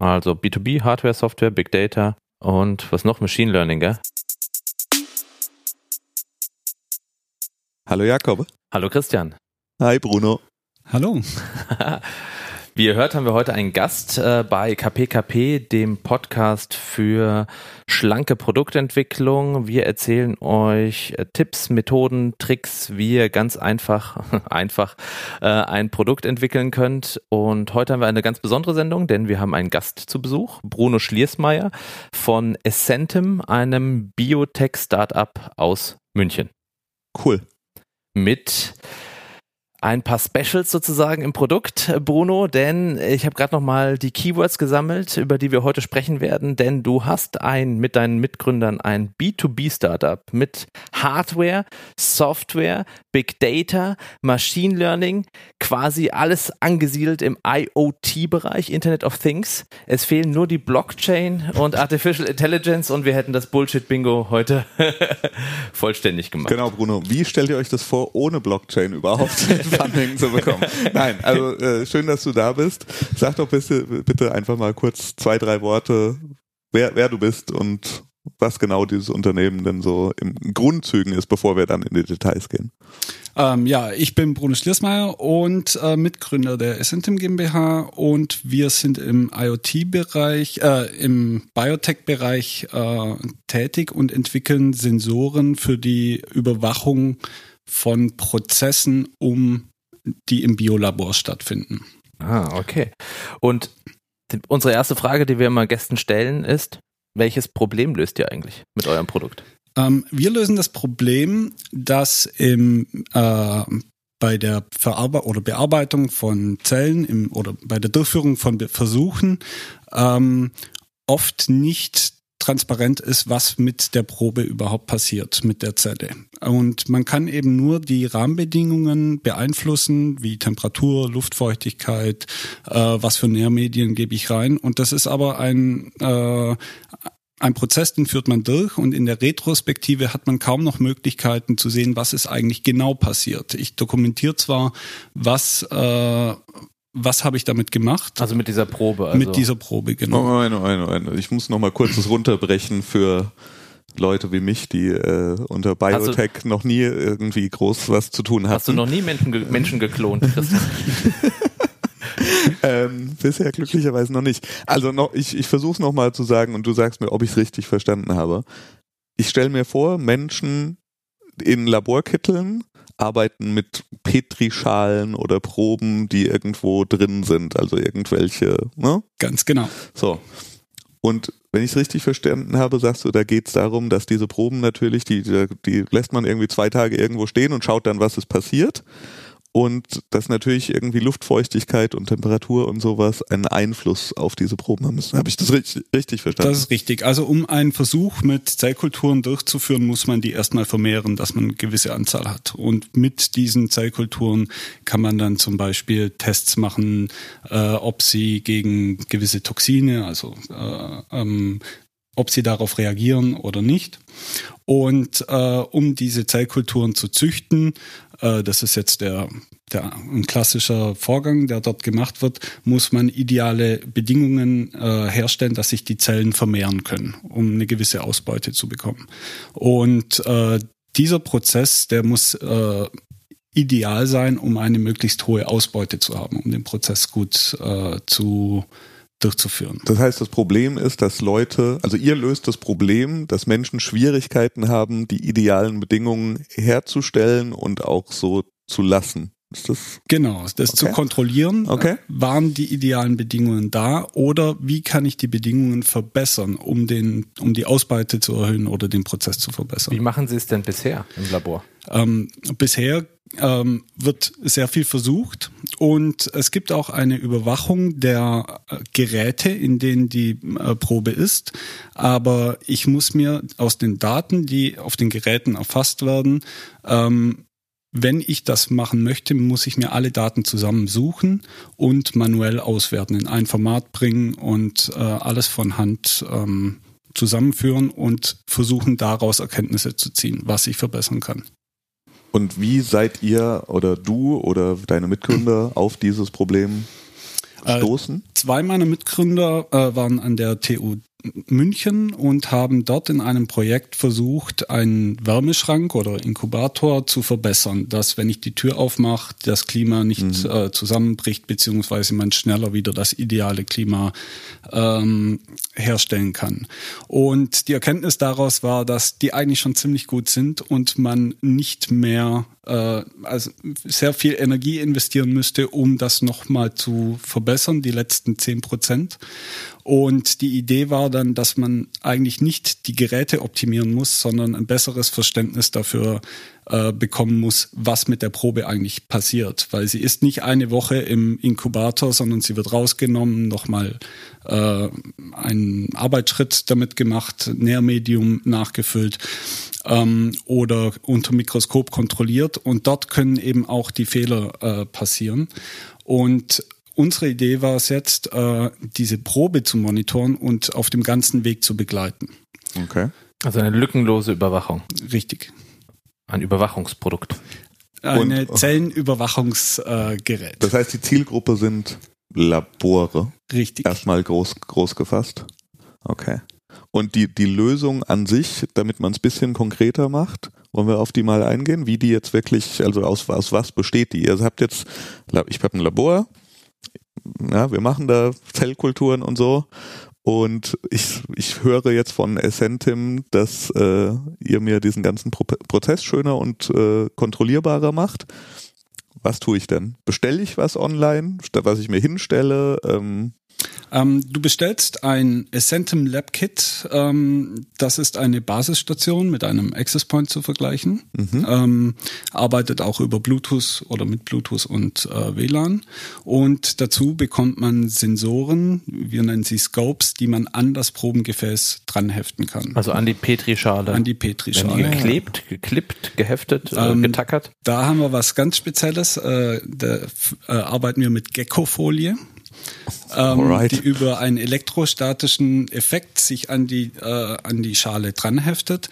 Also B2B, Hardware, Software, Big Data und was noch? Machine Learning, gell? Hallo Jakob. Hallo Christian. Hi Bruno. Hallo. Wie ihr hört, haben wir heute einen Gast äh, bei KPKP, dem Podcast für schlanke Produktentwicklung. Wir erzählen euch äh, Tipps, Methoden, Tricks, wie ihr ganz einfach, einfach äh, ein Produkt entwickeln könnt. Und heute haben wir eine ganz besondere Sendung, denn wir haben einen Gast zu Besuch, Bruno Schliersmeier von Essentim, einem Biotech-Startup aus München. Cool. Mit ein paar Specials sozusagen im Produkt, Bruno, denn ich habe gerade noch mal die Keywords gesammelt, über die wir heute sprechen werden, denn du hast ein mit deinen Mitgründern ein B2B Startup mit Hardware, Software, Big Data, Machine Learning, quasi alles angesiedelt im IoT Bereich, Internet of Things. Es fehlen nur die Blockchain und Artificial Intelligence und wir hätten das Bullshit Bingo heute vollständig gemacht. Genau, Bruno, wie stellt ihr euch das vor ohne Blockchain überhaupt? Funding zu bekommen. Nein, also äh, schön, dass du da bist. Sag doch bitte, bitte einfach mal kurz zwei, drei Worte, wer, wer du bist und was genau dieses Unternehmen denn so im Grundzügen ist, bevor wir dann in die Details gehen. Ähm, ja, ich bin Bruno Schliersmeier und äh, Mitgründer der Essentim GmbH und wir sind im IoT-Bereich, äh, im Biotech-Bereich äh, tätig und entwickeln Sensoren für die Überwachung von Prozessen, um die im Biolabor stattfinden. Ah, okay. Und die, unsere erste Frage, die wir immer Gästen stellen, ist, welches Problem löst ihr eigentlich mit eurem Produkt? Ähm, wir lösen das Problem, dass im, äh, bei der Verarbeitung oder Bearbeitung von Zellen im, oder bei der Durchführung von Versuchen ähm, oft nicht transparent ist, was mit der Probe überhaupt passiert, mit der Zelle. Und man kann eben nur die Rahmenbedingungen beeinflussen, wie Temperatur, Luftfeuchtigkeit, äh, was für Nährmedien gebe ich rein. Und das ist aber ein, äh, ein Prozess, den führt man durch und in der Retrospektive hat man kaum noch Möglichkeiten zu sehen, was ist eigentlich genau passiert. Ich dokumentiere zwar, was, äh, was habe ich damit gemacht? Also mit dieser Probe. Also. Mit dieser Probe, genau. Moment, Moment, Moment. Ich muss noch mal kurz das runterbrechen für Leute wie mich, die äh, unter Biotech du, noch nie irgendwie groß was zu tun hatten. Hast du noch nie Menschen, ge Menschen geklont, Christian? ähm, bisher glücklicherweise noch nicht. Also noch, ich, ich versuche es nochmal zu sagen und du sagst mir, ob ich es richtig verstanden habe. Ich stelle mir vor, Menschen in Laborkitteln arbeiten mit Petrischalen oder Proben, die irgendwo drin sind, also irgendwelche, ne? Ganz genau. So. Und wenn ich es richtig verstanden habe, sagst du, da geht es darum, dass diese Proben natürlich, die, die lässt man irgendwie zwei Tage irgendwo stehen und schaut dann, was ist passiert und dass natürlich irgendwie Luftfeuchtigkeit und Temperatur und sowas einen Einfluss auf diese Proben haben müssen. Habe ich das richtig, richtig verstanden? Das ist richtig. Also um einen Versuch mit Zellkulturen durchzuführen, muss man die erstmal vermehren, dass man eine gewisse Anzahl hat. Und mit diesen Zellkulturen kann man dann zum Beispiel Tests machen, äh, ob sie gegen gewisse Toxine, also äh, ähm, ob sie darauf reagieren oder nicht. Und äh, um diese Zellkulturen zu züchten, äh, das ist jetzt der, der ein klassischer Vorgang, der dort gemacht wird, muss man ideale Bedingungen äh, herstellen, dass sich die Zellen vermehren können, um eine gewisse Ausbeute zu bekommen. Und äh, dieser Prozess, der muss äh, ideal sein, um eine möglichst hohe Ausbeute zu haben, um den Prozess gut äh, zu durchzuführen. Das heißt, das Problem ist, dass Leute, also ihr löst das Problem, dass Menschen Schwierigkeiten haben, die idealen Bedingungen herzustellen und auch so zu lassen. Ist das genau, das okay. zu kontrollieren. Okay. Waren die idealen Bedingungen da oder wie kann ich die Bedingungen verbessern, um den, um die Ausbeute zu erhöhen oder den Prozess zu verbessern? Wie machen Sie es denn bisher im Labor? Ähm, bisher ähm, wird sehr viel versucht und es gibt auch eine Überwachung der äh, Geräte, in denen die äh, Probe ist. Aber ich muss mir aus den Daten, die auf den Geräten erfasst werden, ähm, wenn ich das machen möchte, muss ich mir alle Daten zusammensuchen und manuell auswerten, in ein Format bringen und äh, alles von Hand ähm, zusammenführen und versuchen daraus Erkenntnisse zu ziehen, was ich verbessern kann. Und wie seid ihr oder du oder deine Mitgründer auf dieses Problem stoßen? Äh, zwei meiner Mitgründer äh, waren an der TU München und haben dort in einem Projekt versucht, einen Wärmeschrank oder Inkubator zu verbessern, dass wenn ich die Tür aufmache, das Klima nicht mhm. äh, zusammenbricht, beziehungsweise man schneller wieder das ideale Klima ähm, herstellen kann. Und die Erkenntnis daraus war, dass die eigentlich schon ziemlich gut sind und man nicht mehr äh, also sehr viel Energie investieren müsste, um das nochmal zu verbessern, die letzten zehn Prozent. Und die Idee war dann, dass man eigentlich nicht die Geräte optimieren muss, sondern ein besseres Verständnis dafür äh, bekommen muss, was mit der Probe eigentlich passiert. Weil sie ist nicht eine Woche im Inkubator, sondern sie wird rausgenommen, nochmal äh, einen Arbeitsschritt damit gemacht, Nährmedium nachgefüllt ähm, oder unter Mikroskop kontrolliert. Und dort können eben auch die Fehler äh, passieren. Und unsere Idee war es jetzt, äh, diese Probe zu monitoren und auf dem ganzen Weg zu begleiten. Okay. Also eine lückenlose Überwachung. Richtig. Ein Überwachungsprodukt. Ein Zellenüberwachungsgerät. das heißt, die Zielgruppe sind Labore. Richtig. Erstmal groß, groß gefasst. Okay. Und die, die Lösung an sich, damit man es bisschen konkreter macht, wollen wir auf die mal eingehen, wie die jetzt wirklich, also aus, aus was besteht die? Ihr habt jetzt, ich habe ein Labor, ja, wir machen da Zellkulturen und so. Und ich, ich höre jetzt von Essentim, dass äh, ihr mir diesen ganzen Pro Prozess schöner und äh, kontrollierbarer macht. Was tue ich denn? Bestelle ich was online, was ich mir hinstelle? Ähm, ähm, du bestellst ein Essentum Lab Kit. Ähm, das ist eine Basisstation mit einem Access Point zu vergleichen. Mhm. Ähm, arbeitet auch über Bluetooth oder mit Bluetooth und äh, WLAN. Und dazu bekommt man Sensoren, wir nennen sie Scopes, die man an das Probengefäß dranheften kann. Also an die Petrischale. An die Petrischale. Geklebt, geklippt, geheftet, äh, ähm, getackert. Da haben wir was ganz Spezielles. Äh, da äh, arbeiten wir mit Gecko-Folie ähm, die über einen elektrostatischen Effekt sich an die, äh, an die Schale dranheftet.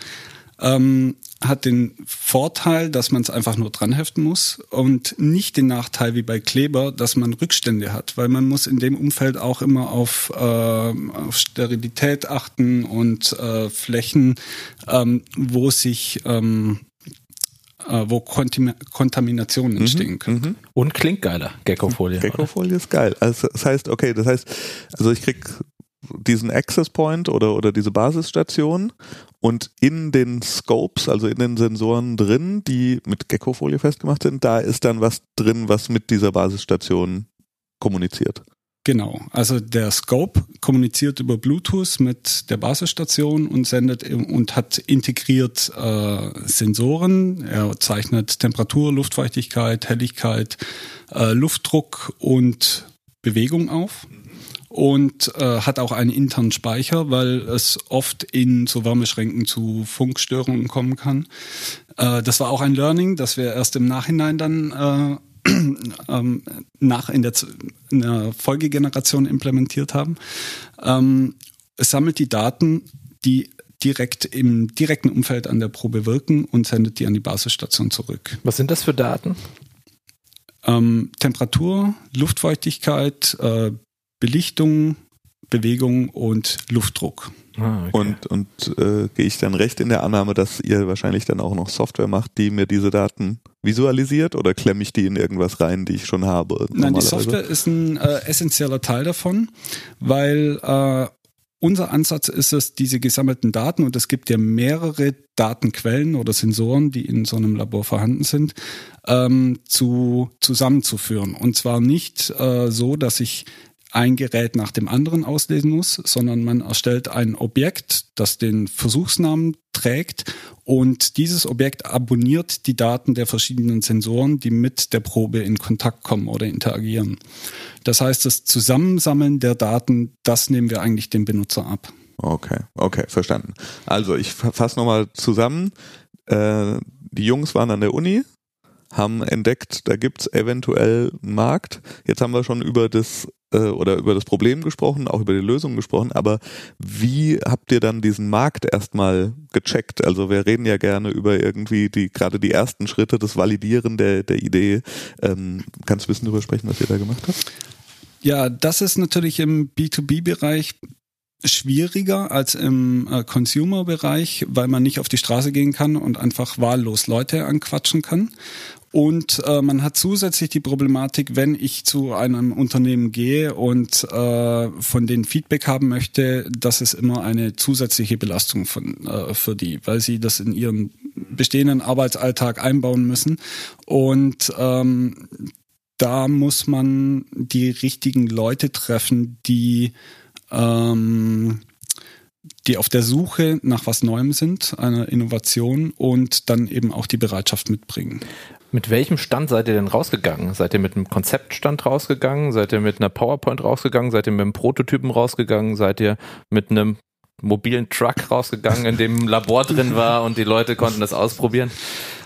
Ähm, hat den Vorteil, dass man es einfach nur dranheften muss und nicht den Nachteil wie bei Kleber, dass man Rückstände hat, weil man muss in dem Umfeld auch immer auf, äh, auf Sterilität achten und äh, Flächen, ähm, wo sich ähm, äh, wo Kontim Kontaminationen mhm, entstehen mhm, können. Und klingt geiler, Geckofolie. Geckofolie ist geil. Also das heißt, okay, das heißt, also ich krieg diesen Access Point oder, oder diese Basisstation und in den Scopes, also in den Sensoren drin, die mit Geckofolie festgemacht sind, da ist dann was drin, was mit dieser Basisstation kommuniziert. Genau, also der Scope kommuniziert über Bluetooth mit der Basisstation und sendet und hat integriert äh, Sensoren. Er zeichnet Temperatur, Luftfeuchtigkeit, Helligkeit, äh, Luftdruck und Bewegung auf und äh, hat auch einen internen Speicher, weil es oft in so Wärmeschränken zu Funkstörungen kommen kann. Äh, das war auch ein Learning, das wir erst im Nachhinein dann äh, ähm, nach in der, in der, Folgegeneration implementiert haben. Ähm, es sammelt die Daten, die direkt im direkten Umfeld an der Probe wirken und sendet die an die Basisstation zurück. Was sind das für Daten? Ähm, Temperatur, Luftfeuchtigkeit, äh, Belichtung, Bewegung und Luftdruck. Ah, okay. Und, und äh, gehe ich dann recht in der Annahme, dass ihr wahrscheinlich dann auch noch Software macht, die mir diese Daten visualisiert oder klemme ich die in irgendwas rein, die ich schon habe? Nein, die Software ist ein äh, essentieller Teil davon, weil äh, unser Ansatz ist es, diese gesammelten Daten, und es gibt ja mehrere Datenquellen oder Sensoren, die in so einem Labor vorhanden sind, ähm, zu, zusammenzuführen. Und zwar nicht äh, so, dass ich ein Gerät nach dem anderen auslesen muss, sondern man erstellt ein Objekt, das den Versuchsnamen trägt und dieses Objekt abonniert die Daten der verschiedenen Sensoren, die mit der Probe in Kontakt kommen oder interagieren. Das heißt, das Zusammensammeln der Daten, das nehmen wir eigentlich dem Benutzer ab. Okay, okay, verstanden. Also ich fasse nochmal zusammen. Äh, die Jungs waren an der Uni, haben entdeckt, da gibt's eventuell einen Markt. Jetzt haben wir schon über das äh, oder über das Problem gesprochen, auch über die Lösung gesprochen, aber wie habt ihr dann diesen Markt erstmal gecheckt? Also wir reden ja gerne über irgendwie die gerade die ersten Schritte, das Validieren der, der Idee. Ähm, kannst du ein bisschen darüber sprechen, was ihr da gemacht habt? Ja, das ist natürlich im B2B-Bereich schwieriger als im äh, Consumer-Bereich, weil man nicht auf die Straße gehen kann und einfach wahllos Leute anquatschen kann. Und äh, man hat zusätzlich die Problematik, wenn ich zu einem Unternehmen gehe und äh, von denen Feedback haben möchte, dass es immer eine zusätzliche Belastung von, äh, für die, weil sie das in ihren bestehenden Arbeitsalltag einbauen müssen. Und ähm, da muss man die richtigen Leute treffen, die ähm, die auf der Suche nach was Neuem sind, einer Innovation und dann eben auch die Bereitschaft mitbringen. Mit welchem Stand seid ihr denn rausgegangen? Seid ihr mit einem Konzeptstand rausgegangen? Seid ihr mit einer PowerPoint rausgegangen? Seid ihr mit einem Prototypen rausgegangen? Seid ihr mit einem mobilen Truck rausgegangen, in dem ein Labor drin war und die Leute konnten das ausprobieren?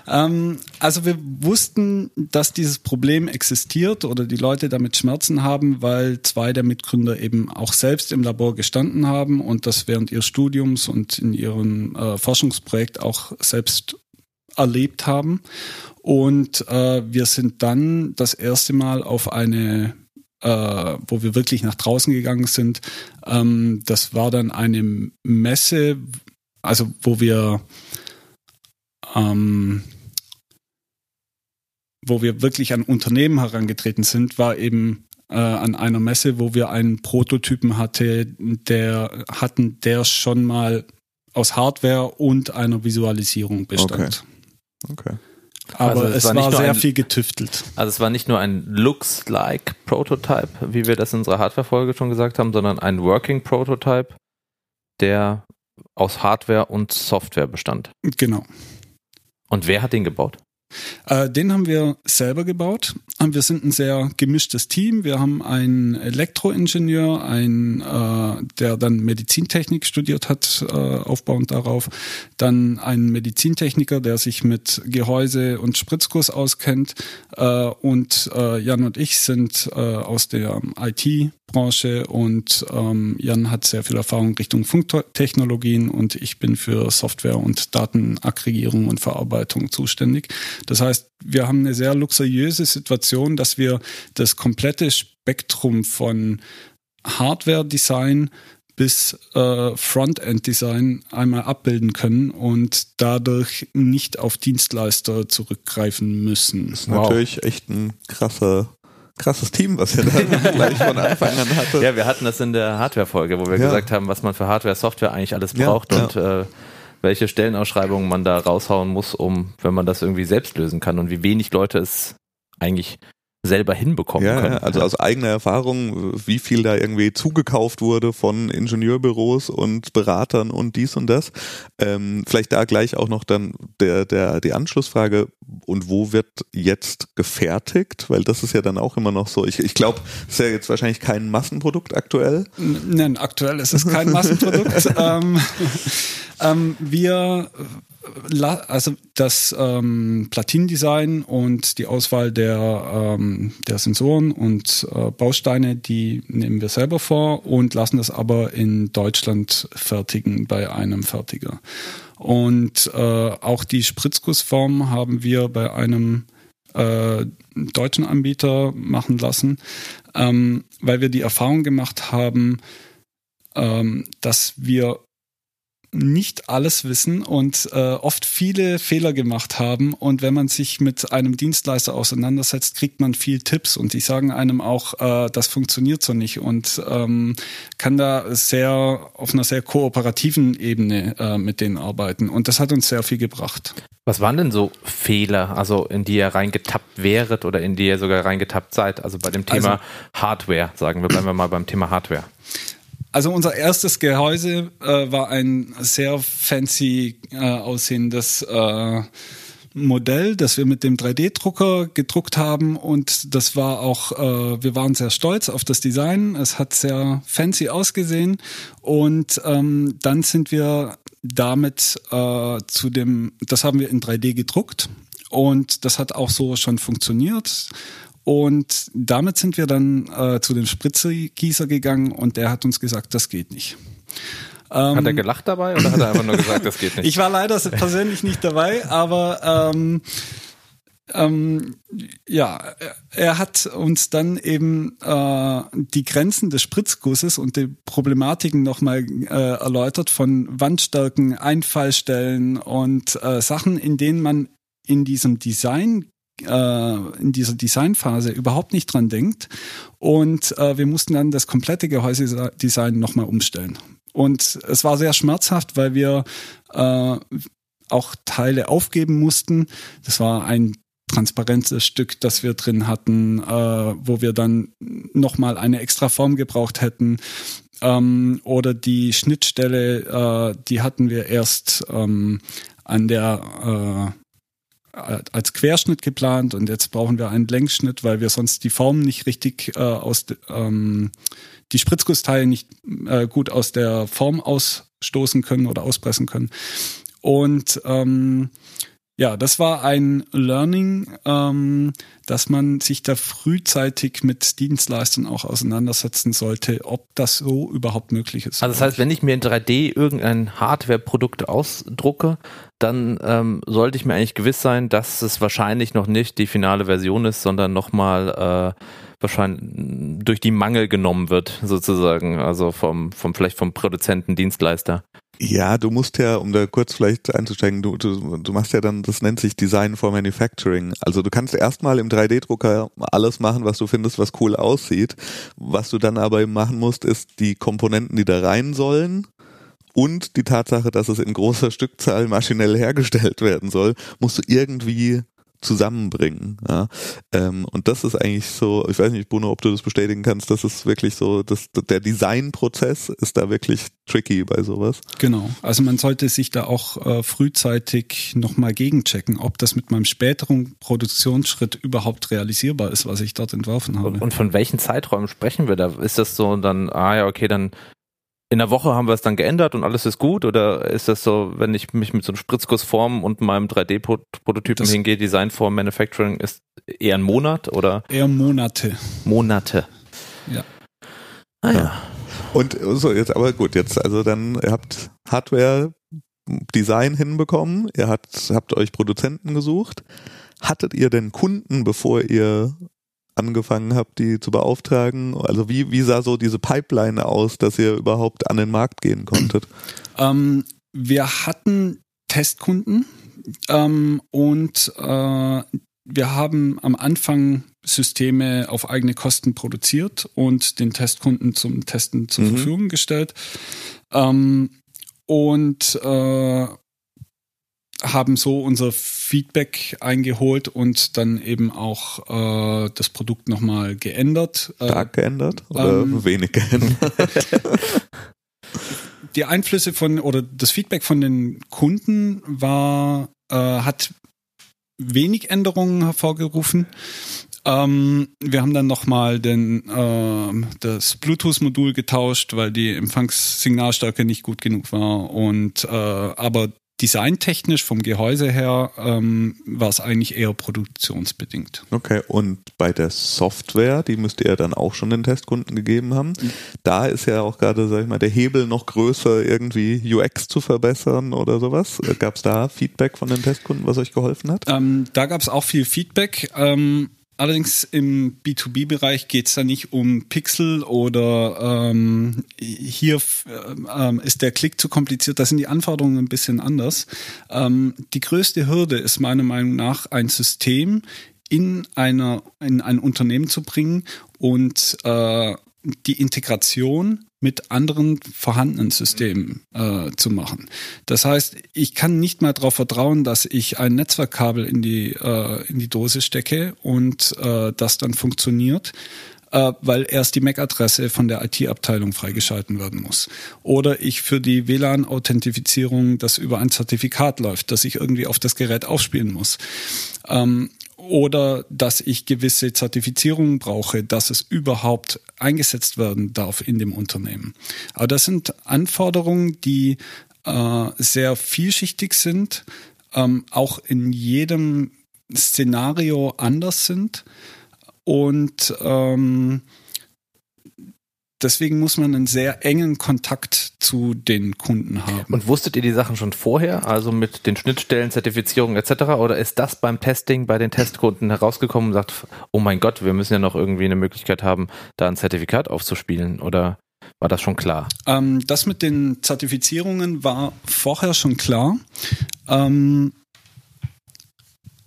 Ähm, also wir wussten, dass dieses Problem existiert oder die Leute damit Schmerzen haben, weil zwei der Mitgründer eben auch selbst im Labor gestanden haben und das während ihres Studiums und in ihrem äh, Forschungsprojekt auch selbst erlebt haben. Und äh, wir sind dann das erste Mal auf eine äh, wo wir wirklich nach draußen gegangen sind. Ähm, das war dann eine Messe, also wo wir ähm, wo wir wirklich an Unternehmen herangetreten sind, war eben äh, an einer Messe, wo wir einen Prototypen hatte, der hatten, der schon mal aus Hardware und einer Visualisierung bestand. Okay. okay. Aber also es, es, war, war sehr ein, viel getüftelt. Also es war nicht nur ein Looks-like Prototype, wie wir das in unserer Hardware-Folge schon gesagt haben, sondern ein Working Prototype, der aus Hardware und Software bestand. Genau. Und wer hat den gebaut? Äh, den haben wir selber gebaut. Wir sind ein sehr gemischtes Team. Wir haben einen Elektroingenieur, einen, äh, der dann Medizintechnik studiert hat, äh, aufbauend darauf. Dann einen Medizintechniker, der sich mit Gehäuse und Spritzkurs auskennt. Und Jan und ich sind aus der IT Branche und ähm, Jan hat sehr viel Erfahrung Richtung Funktechnologien und ich bin für Software und Datenaggregierung und Verarbeitung zuständig. Das heißt, wir haben eine sehr luxuriöse Situation, dass wir das komplette Spektrum von Hardware-Design bis äh, Frontend-Design einmal abbilden können und dadurch nicht auf Dienstleister zurückgreifen müssen. Das ist wow. natürlich echt ein krasser krasses Team, was ihr da gleich von Anfang an hattet. Ja, wir hatten das in der Hardware-Folge, wo wir ja. gesagt haben, was man für Hardware, Software eigentlich alles braucht ja, und Äh, welche Stellenausschreibungen man da raushauen muss, um, wenn man das irgendwie selbst lösen kann und wie wenig Leute es eigentlich selber hinbekommen ja, können. Also aus eigener Erfahrung, wie viel da irgendwie zugekauft wurde von Ingenieurbüros und Beratern und dies und das. Ähm, vielleicht da gleich auch noch dann der, der, die Anschlussfrage, und wo wird jetzt gefertigt? Weil das ist ja dann auch immer noch so. Ich, ich glaube, es ist ja jetzt wahrscheinlich kein Massenprodukt aktuell. Nein, aktuell ist es kein Massenprodukt. ähm, ähm, wir also das ähm, Platindesign und die Auswahl der, ähm, der Sensoren und äh, Bausteine, die nehmen wir selber vor und lassen das aber in Deutschland fertigen bei einem Fertiger. Und äh, auch die Spritzgussform haben wir bei einem äh, deutschen Anbieter machen lassen, ähm, weil wir die Erfahrung gemacht haben, ähm, dass wir nicht alles wissen und äh, oft viele Fehler gemacht haben. Und wenn man sich mit einem Dienstleister auseinandersetzt, kriegt man viel Tipps und die sagen einem auch, äh, das funktioniert so nicht und ähm, kann da sehr auf einer sehr kooperativen Ebene äh, mit denen arbeiten. Und das hat uns sehr viel gebracht. Was waren denn so Fehler, also in die ihr reingetappt wäret oder in die ihr sogar reingetappt seid? Also bei dem Thema also, Hardware, sagen wir, bleiben wir mal beim Thema Hardware. Also unser erstes Gehäuse äh, war ein sehr fancy äh, aussehendes äh, Modell, das wir mit dem 3D-Drucker gedruckt haben und das war auch, äh, wir waren sehr stolz auf das Design. Es hat sehr fancy ausgesehen und ähm, dann sind wir damit äh, zu dem, das haben wir in 3D gedruckt und das hat auch so schon funktioniert. Und damit sind wir dann äh, zu dem Spritzegießer gegangen und der hat uns gesagt, das geht nicht. Ähm, hat er gelacht dabei oder hat er einfach nur gesagt, das geht nicht? ich war leider persönlich nicht dabei, aber ähm, ähm, ja, er hat uns dann eben äh, die Grenzen des Spritzgusses und die Problematiken nochmal äh, erläutert von Wandstärken, Einfallstellen und äh, Sachen, in denen man in diesem Design in dieser Designphase überhaupt nicht dran denkt. Und äh, wir mussten dann das komplette Gehäusedesign nochmal umstellen. Und es war sehr schmerzhaft, weil wir äh, auch Teile aufgeben mussten. Das war ein transparentes Stück, das wir drin hatten, äh, wo wir dann nochmal eine extra Form gebraucht hätten. Ähm, oder die Schnittstelle, äh, die hatten wir erst ähm, an der äh, als Querschnitt geplant und jetzt brauchen wir einen Längsschnitt, weil wir sonst die Form nicht richtig äh, aus ähm, die Spritzgussteile nicht äh, gut aus der Form ausstoßen können oder auspressen können. Und ähm, ja, das war ein Learning, ähm, dass man sich da frühzeitig mit Dienstleistern auch auseinandersetzen sollte, ob das so überhaupt möglich ist. Also das heißt, wenn ich mir in 3D irgendein Hardware-Produkt ausdrucke, dann ähm, sollte ich mir eigentlich gewiss sein, dass es wahrscheinlich noch nicht die finale Version ist, sondern nochmal äh, wahrscheinlich durch die Mangel genommen wird, sozusagen. Also vom, vom vielleicht vom Produzenten, Dienstleister. Ja, du musst ja, um da kurz vielleicht einzusteigen, du, du, du machst ja dann, das nennt sich Design for Manufacturing. Also du kannst erstmal im 3D-Drucker alles machen, was du findest, was cool aussieht. Was du dann aber machen musst, ist die Komponenten, die da rein sollen, und die Tatsache, dass es in großer Stückzahl maschinell hergestellt werden soll, musst du irgendwie zusammenbringen. Ja? Ähm, und das ist eigentlich so, ich weiß nicht, Bruno, ob du das bestätigen kannst, das ist wirklich so, dass der Designprozess ist da wirklich tricky bei sowas. Genau. Also man sollte sich da auch äh, frühzeitig nochmal gegenchecken, ob das mit meinem späteren Produktionsschritt überhaupt realisierbar ist, was ich dort entworfen habe. Und von welchen Zeiträumen sprechen wir da? Ist das so dann, ah ja, okay, dann in der Woche haben wir es dann geändert und alles ist gut? Oder ist das so, wenn ich mich mit so einem Spritzgussform und meinem 3D-Prototypen hingehe, Design for Manufacturing ist eher ein Monat oder? Eher Monate. Monate. Ja. Ah ja. Und so, jetzt aber gut, jetzt, also dann, ihr habt Hardware Design hinbekommen, ihr habt, habt euch Produzenten gesucht. Hattet ihr denn Kunden, bevor ihr angefangen habt, die zu beauftragen? Also wie, wie sah so diese Pipeline aus, dass ihr überhaupt an den Markt gehen konntet? Ähm, wir hatten Testkunden ähm, und äh, wir haben am Anfang Systeme auf eigene Kosten produziert und den Testkunden zum Testen zur mhm. Verfügung gestellt. Ähm, und äh, haben so unser Feedback eingeholt und dann eben auch äh, das Produkt nochmal geändert. Äh, Stark geändert oder ähm, wenig geändert? Die Einflüsse von oder das Feedback von den Kunden war, äh, hat wenig Änderungen hervorgerufen. Ähm, wir haben dann nochmal äh, das Bluetooth-Modul getauscht, weil die Empfangssignalstärke nicht gut genug war. Und äh, aber designtechnisch vom Gehäuse her ähm, war es eigentlich eher produktionsbedingt. Okay, und bei der Software, die müsst ihr dann auch schon den Testkunden gegeben haben. Mhm. Da ist ja auch gerade, sag ich mal, der Hebel noch größer, irgendwie UX zu verbessern oder sowas. Gab es da Feedback von den Testkunden, was euch geholfen hat? Ähm, da gab es auch viel Feedback. Ähm, Allerdings im B2B-Bereich geht es da nicht um Pixel oder ähm, hier ähm, ist der Klick zu kompliziert. Da sind die Anforderungen ein bisschen anders. Ähm, die größte Hürde ist meiner Meinung nach ein System in einer in ein Unternehmen zu bringen und äh, die Integration mit anderen vorhandenen Systemen äh, zu machen. Das heißt, ich kann nicht mal darauf vertrauen, dass ich ein Netzwerkkabel in die, äh, in die Dose stecke und äh, das dann funktioniert, äh, weil erst die MAC-Adresse von der IT-Abteilung freigeschalten werden muss. Oder ich für die WLAN-Authentifizierung das über ein Zertifikat läuft, das ich irgendwie auf das Gerät aufspielen muss. Ähm, oder dass ich gewisse Zertifizierungen brauche, dass es überhaupt eingesetzt werden darf in dem Unternehmen. Aber das sind Anforderungen, die äh, sehr vielschichtig sind, ähm, auch in jedem Szenario anders sind und ähm, deswegen muss man einen sehr engen Kontakt zu den Kunden haben. Und wusstet ihr die Sachen schon vorher, also mit den Schnittstellen, Zertifizierungen etc. Oder ist das beim Testing bei den Testkunden herausgekommen und sagt, oh mein Gott, wir müssen ja noch irgendwie eine Möglichkeit haben, da ein Zertifikat aufzuspielen? Oder war das schon klar? Ähm, das mit den Zertifizierungen war vorher schon klar. Ähm,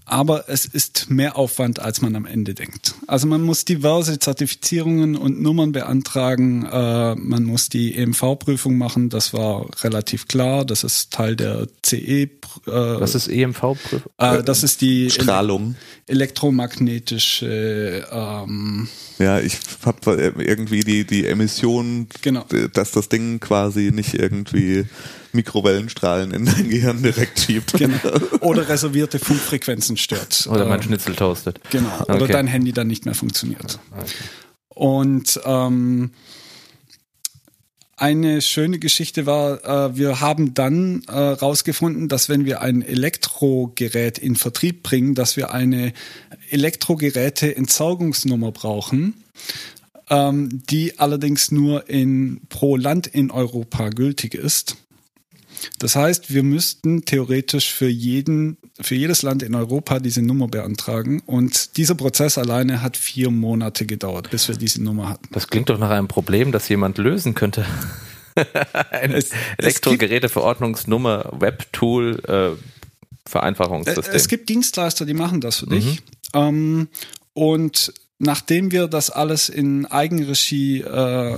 aber es ist mehr Aufwand, als man am Ende denkt. Also man muss diverse Zertifizierungen und Nummern beantragen, äh, man muss die EMV-Prüfung machen, das war relativ klar, das ist Teil der CE. Äh, Was ist EMV-Prüfung? Äh, das ist die Strahlung. elektromagnetische ähm, Ja, ich habe irgendwie die, die Emission, Genau. dass das Ding quasi nicht irgendwie Mikrowellenstrahlen in dein Gehirn direkt schiebt. genau, oder reservierte Funkfrequenzen stört. Oder mein Ähm, Schnitzel toastet. Genau, oder Okay. dein Handy dann nicht mehr funktioniert. Und ähm, eine schöne Geschichte war, äh, wir haben dann äh, rausgefunden, dass wenn wir ein Elektrogerät in Vertrieb bringen, dass wir eine Elektrogeräte-Entsorgungsnummer brauchen, ähm, die allerdings nur in, pro Land in Europa gültig ist. Das heißt, wir müssten theoretisch für jeden, für jedes Land in Europa diese Nummer beantragen. Und dieser Prozess alleine hat vier Monate gedauert, bis wir diese Nummer hatten. Das klingt doch nach einem Problem, das jemand lösen könnte. Ein Es- es Elektrogeräteverordnungsnummer, Webtool, äh, Äh, Vereinfachungssystem. Es gibt Dienstleister, die machen das für dich. Ähm, und nachdem wir das alles in Eigenregie äh,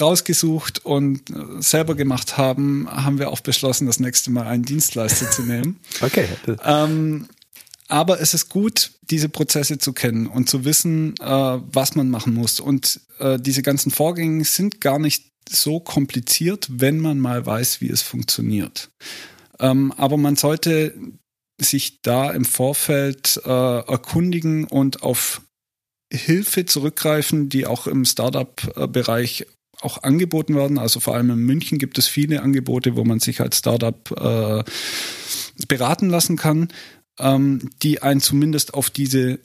rausgesucht und äh, selber gemacht haben, haben wir auch beschlossen, das nächste Mal einen Dienstleister zu nehmen. okay. Ähm, aber es ist gut, diese Prozesse zu kennen und zu wissen, äh, was man machen muss. Und äh, diese ganzen Vorgänge sind gar nicht so kompliziert, wenn man mal weiß, wie es funktioniert. Ähm, aber man sollte sich da im Vorfeld äh, erkundigen und auf Hilfe zurückgreifen, die auch im Startup-Bereich auch angeboten werden. Also vor allem in München gibt es viele Angebote, wo man sich als Startup äh, beraten lassen kann, ähm, die einen zumindest auf diese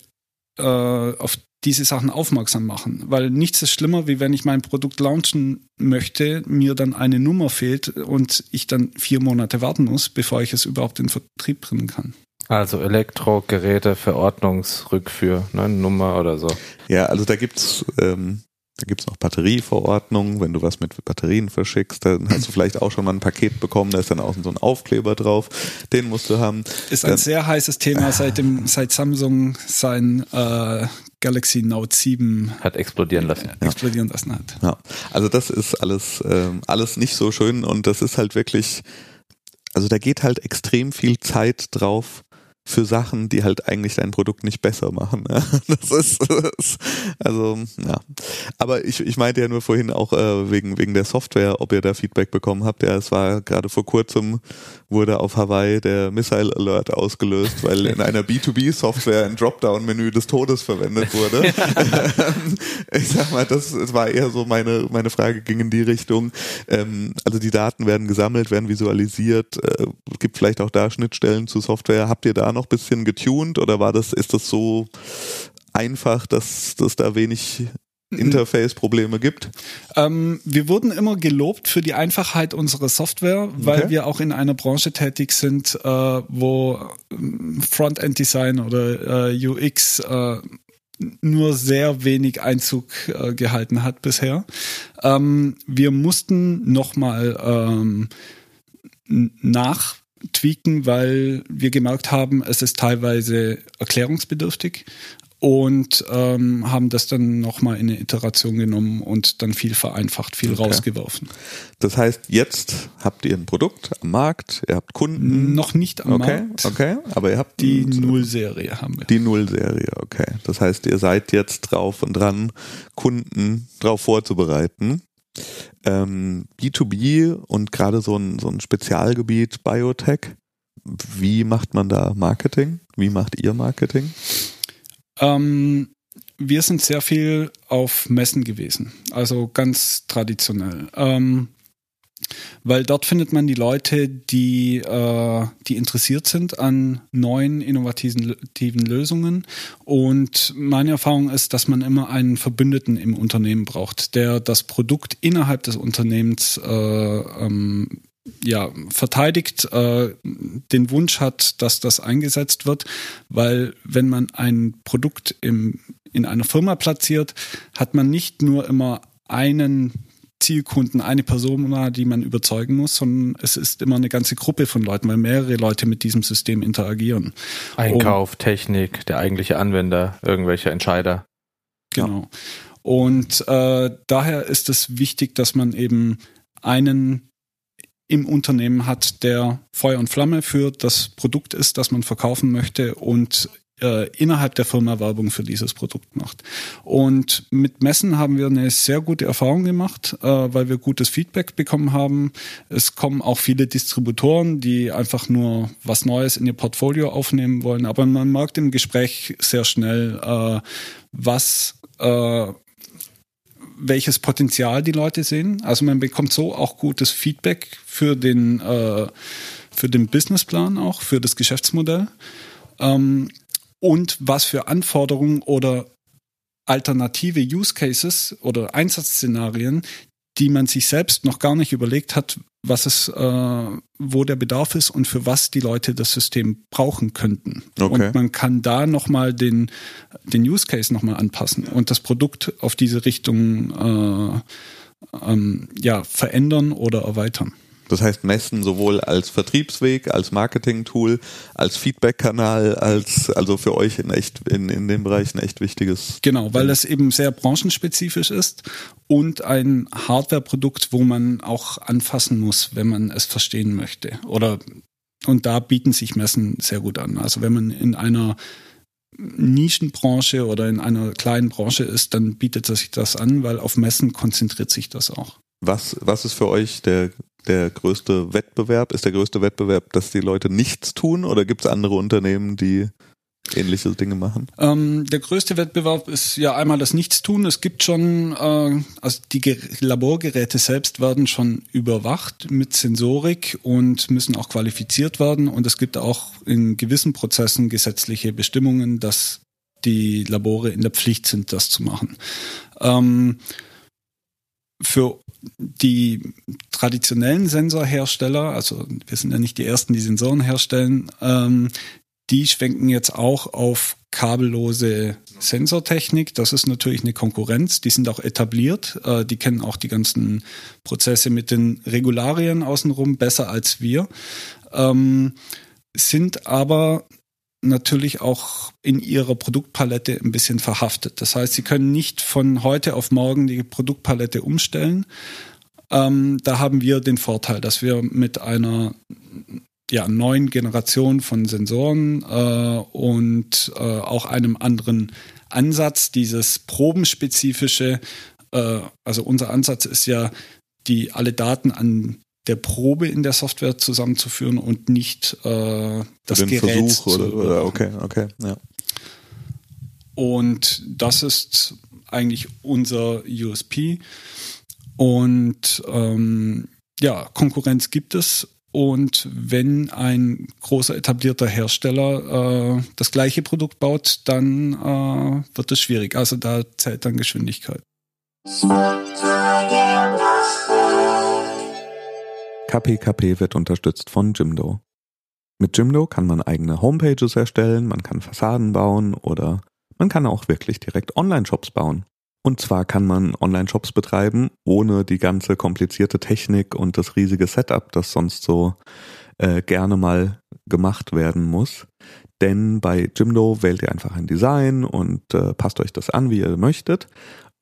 äh, auf diese Sachen aufmerksam machen. Weil nichts ist schlimmer, wie wenn ich mein Produkt launchen möchte, mir dann eine Nummer fehlt und ich dann vier Monate warten muss, bevor ich es überhaupt in Vertrieb bringen kann. Also Elektrogeräte, Verordnungsrückführ, ne, Nummer oder so. Ja, also da gibt's ähm, da gibt's noch Batterieverordnungen. Wenn du was mit Batterien verschickst, dann hast du vielleicht auch schon mal ein Paket bekommen, da ist dann außen so ein Aufkleber drauf. Den musst du haben. Ist ein Dann- sehr heißes Thema, seit, dem, seit Samsung sein äh, Galaxy Note 7 Hat explodieren lassen. explodieren lassen hat. Ja, also das ist alles, ähm, alles nicht so schön und das ist halt wirklich, also da geht halt extrem viel Zeit drauf für Sachen, die halt eigentlich dein Produkt nicht besser machen. Ja. Das ist, das ist also ja. Aber ich, ich meinte ja nur vorhin auch äh, wegen wegen der Software, ob ihr da Feedback bekommen habt. Ja, es war gerade vor kurzem wurde auf Hawaii der Missile Alert ausgelöst, weil in einer B2B-Software ein Dropdown-Menü des Todes verwendet wurde. ich sag mal, das, das war eher so meine, meine Frage ging in die Richtung. Ähm, also die Daten werden gesammelt, werden visualisiert. Äh, es gibt vielleicht auch da Schnittstellen zu Software. Habt ihr da noch ein bisschen getuned oder war das, ist das so einfach, dass dass da wenig Interface-Probleme gibt? Ähm, wir wurden immer gelobt für die Einfachheit unserer Software, weil Okay. wir auch in einer Branche tätig sind, äh, wo ähm, Frontend-Design oder äh, UX äh, nur sehr wenig Einzug äh, gehalten hat bisher. Ähm, wir mussten nochmal ähm, n- nachtweaken, weil wir gemerkt haben, es ist teilweise erklärungsbedürftig und ähm, haben das dann nochmal in eine Iteration genommen und dann viel vereinfacht, viel Okay. rausgeworfen. Das heißt, jetzt habt ihr ein Produkt am Markt, ihr habt Kunden. Noch nicht am okay, Markt. okay, aber ihr habt Die Null-Serie haben wir. Die Null-Serie, okay. Das heißt, ihr seid jetzt drauf und dran, Kunden drauf vorzubereiten. Ähm, B2B und gerade so ein, so ein Spezialgebiet Biotech. Wie macht man da Marketing? Wie macht ihr Marketing? Ähm, wir sind sehr viel auf Messen gewesen, also ganz traditionell. Ähm, weil dort findet man die Leute, die, äh, die interessiert sind an neuen innovativen Lösungen. Und meine Erfahrung ist, dass man immer einen Verbündeten im Unternehmen braucht, der das Produkt innerhalb des Unternehmens äh, ähm, ja, verteidigt, äh, den Wunsch hat, dass das eingesetzt wird, weil wenn man ein Produkt im, in einer Firma platziert, hat man nicht nur immer einen Zielkunden, eine Person, die man überzeugen muss, sondern es ist immer eine ganze Gruppe von Leuten, weil mehrere Leute mit diesem System interagieren. Einkauf, um, Technik, der eigentliche Anwender, irgendwelche Entscheider. Genau. Ja. Und äh, daher ist es wichtig, dass man eben einen im Unternehmen hat, der Feuer und Flamme für das Produkt ist, das man verkaufen möchte und äh, innerhalb der Firma Werbung für dieses Produkt macht. Und mit Messen haben wir eine sehr gute Erfahrung gemacht, äh, weil wir gutes Feedback bekommen haben. Es kommen auch viele Distributoren, die einfach nur was Neues in ihr Portfolio aufnehmen wollen. Aber man merkt im Gespräch sehr schnell, äh, was äh, welches Potenzial die Leute sehen. Also man bekommt so auch gutes Feedback für den, äh, für den Businessplan auch, für das Geschäftsmodell. Ähm, und was für Anforderungen oder alternative Use Cases oder Einsatzszenarien, die man sich selbst noch gar nicht überlegt hat, was es, äh, wo der Bedarf ist und für was die Leute das System brauchen könnten. Okay. Und man kann da nochmal den, den Use Case nochmal anpassen und das Produkt auf diese Richtung äh, ähm, ja, verändern oder erweitern. Das heißt, Messen sowohl als Vertriebsweg, als Marketing-Tool, als Feedback-Kanal, als also für euch in echt in, in dem Bereich ein echt wichtiges. Genau, weil das eben sehr branchenspezifisch ist und ein Hardware-Produkt, wo man auch anfassen muss, wenn man es verstehen möchte. Oder und da bieten sich Messen sehr gut an. Also wenn man in einer Nischenbranche oder in einer kleinen Branche ist, dann bietet sich das an, weil auf Messen konzentriert sich das auch. Was, was ist für euch der der größte Wettbewerb? Ist der größte Wettbewerb, dass die Leute nichts tun oder gibt es andere Unternehmen, die ähnliche Dinge machen? Ähm, der größte Wettbewerb ist ja einmal das Nichtstun. Es gibt schon, äh, also die Ge Laborgeräte selbst werden schon überwacht mit Sensorik und müssen auch qualifiziert werden. Und es gibt auch in gewissen Prozessen gesetzliche Bestimmungen, dass die Labore in der Pflicht sind, das zu machen. Ähm, für die traditionellen Sensorhersteller, also wir sind ja nicht die ersten, die Sensoren herstellen, ähm, die schwenken jetzt auch auf kabellose Sensortechnik. Das ist natürlich eine Konkurrenz. Die sind auch etabliert. Äh, die kennen auch die ganzen Prozesse mit den Regularien außenrum besser als wir. Ähm, sind aber natürlich auch in ihrer Produktpalette ein bisschen verhaftet. Das heißt, sie können nicht von heute auf morgen die Produktpalette umstellen. Ähm, da haben wir den Vorteil, dass wir mit einer ja, neuen Generation von Sensoren äh, und äh, auch einem anderen Ansatz, dieses probenspezifische, äh, also unser Ansatz ist ja, die alle Daten an der Probe in der Software zusammenzuführen und nicht äh, das Den Gerät. Versuch oder, oder okay, okay, ja. Und das ist eigentlich unser USP. Und ähm, ja, Konkurrenz gibt es. Und wenn ein großer etablierter Hersteller äh, das gleiche Produkt baut, dann äh, wird es schwierig. Also da zählt dann Geschwindigkeit. KPKP wird unterstützt von Jimdo. Mit Jimdo kann man eigene Homepages erstellen, man kann Fassaden bauen oder man kann auch wirklich direkt Online-Shops bauen. Und zwar kann man Online-Shops betreiben, ohne die ganze komplizierte Technik und das riesige Setup, das sonst so äh, gerne mal gemacht werden muss. Denn bei Jimdo wählt ihr einfach ein Design und äh, passt euch das an, wie ihr möchtet.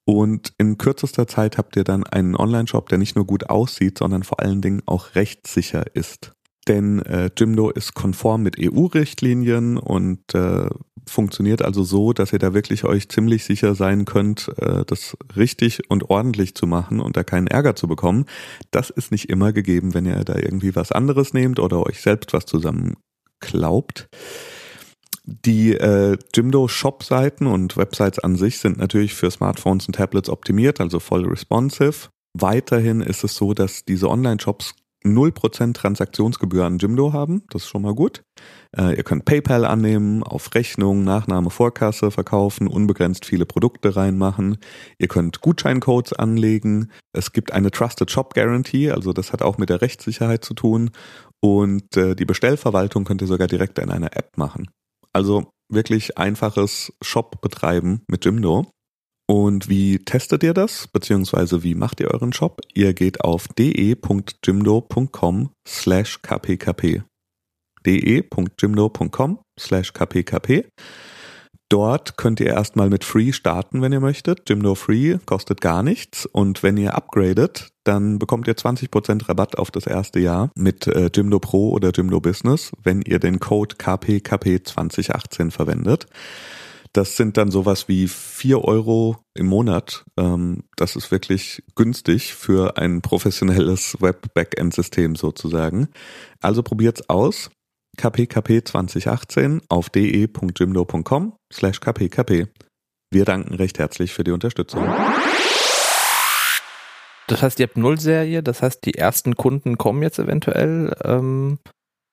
Und in kürzester Zeit habt ihr dann einen Online-Shop, der nicht nur gut aussieht, sondern vor allen Dingen auch rechtssicher ist. Denn äh, Jimdo ist konform mit EU-Richtlinien und äh, funktioniert also so, dass ihr da wirklich euch ziemlich sicher sein könnt, äh, das richtig und ordentlich zu machen und da keinen Ärger zu bekommen. Das ist nicht immer gegeben, wenn ihr da irgendwie was anderes nehmt oder euch selbst was zusammen glaubt. Die äh, Jimdo Shop-Seiten und Websites an sich sind natürlich für Smartphones und Tablets optimiert, also voll responsive. Weiterhin ist es so, dass diese Online-Shops 0% Transaktionsgebühr an Jimdo haben, das ist schon mal gut. Äh, ihr könnt PayPal annehmen, auf Rechnung, Nachname, Vorkasse verkaufen, unbegrenzt viele Produkte reinmachen. Ihr könnt Gutscheincodes anlegen. Es gibt eine Trusted Shop Guarantee, also das hat auch mit der Rechtssicherheit zu tun. Und äh, die Bestellverwaltung könnt ihr sogar direkt in einer App machen. Also wirklich einfaches Shop betreiben mit Jimdo. Und wie testet ihr das? Beziehungsweise wie macht ihr euren Shop? Ihr geht auf de.jimdo.com slash kpkp. de.jimdo.com slash kpkp. Dort könnt ihr erstmal mit Free starten, wenn ihr möchtet. Jimdo Free kostet gar nichts. Und wenn ihr upgradet, dann bekommt ihr 20% Rabatt auf das erste Jahr mit äh, Jimdo Pro oder Jimdo Business, wenn ihr den Code KPKP2018 verwendet. Das sind dann sowas wie vier Euro im Monat. Ähm, das ist wirklich günstig für ein professionelles Web-Backend-System sozusagen. Also probiert's aus. Kpkp 2018 auf de.jimdo.com slash kpkp. Wir danken recht herzlich für die Unterstützung. Das heißt, ihr habt Null-Serie, das heißt, die ersten Kunden kommen jetzt eventuell, ähm,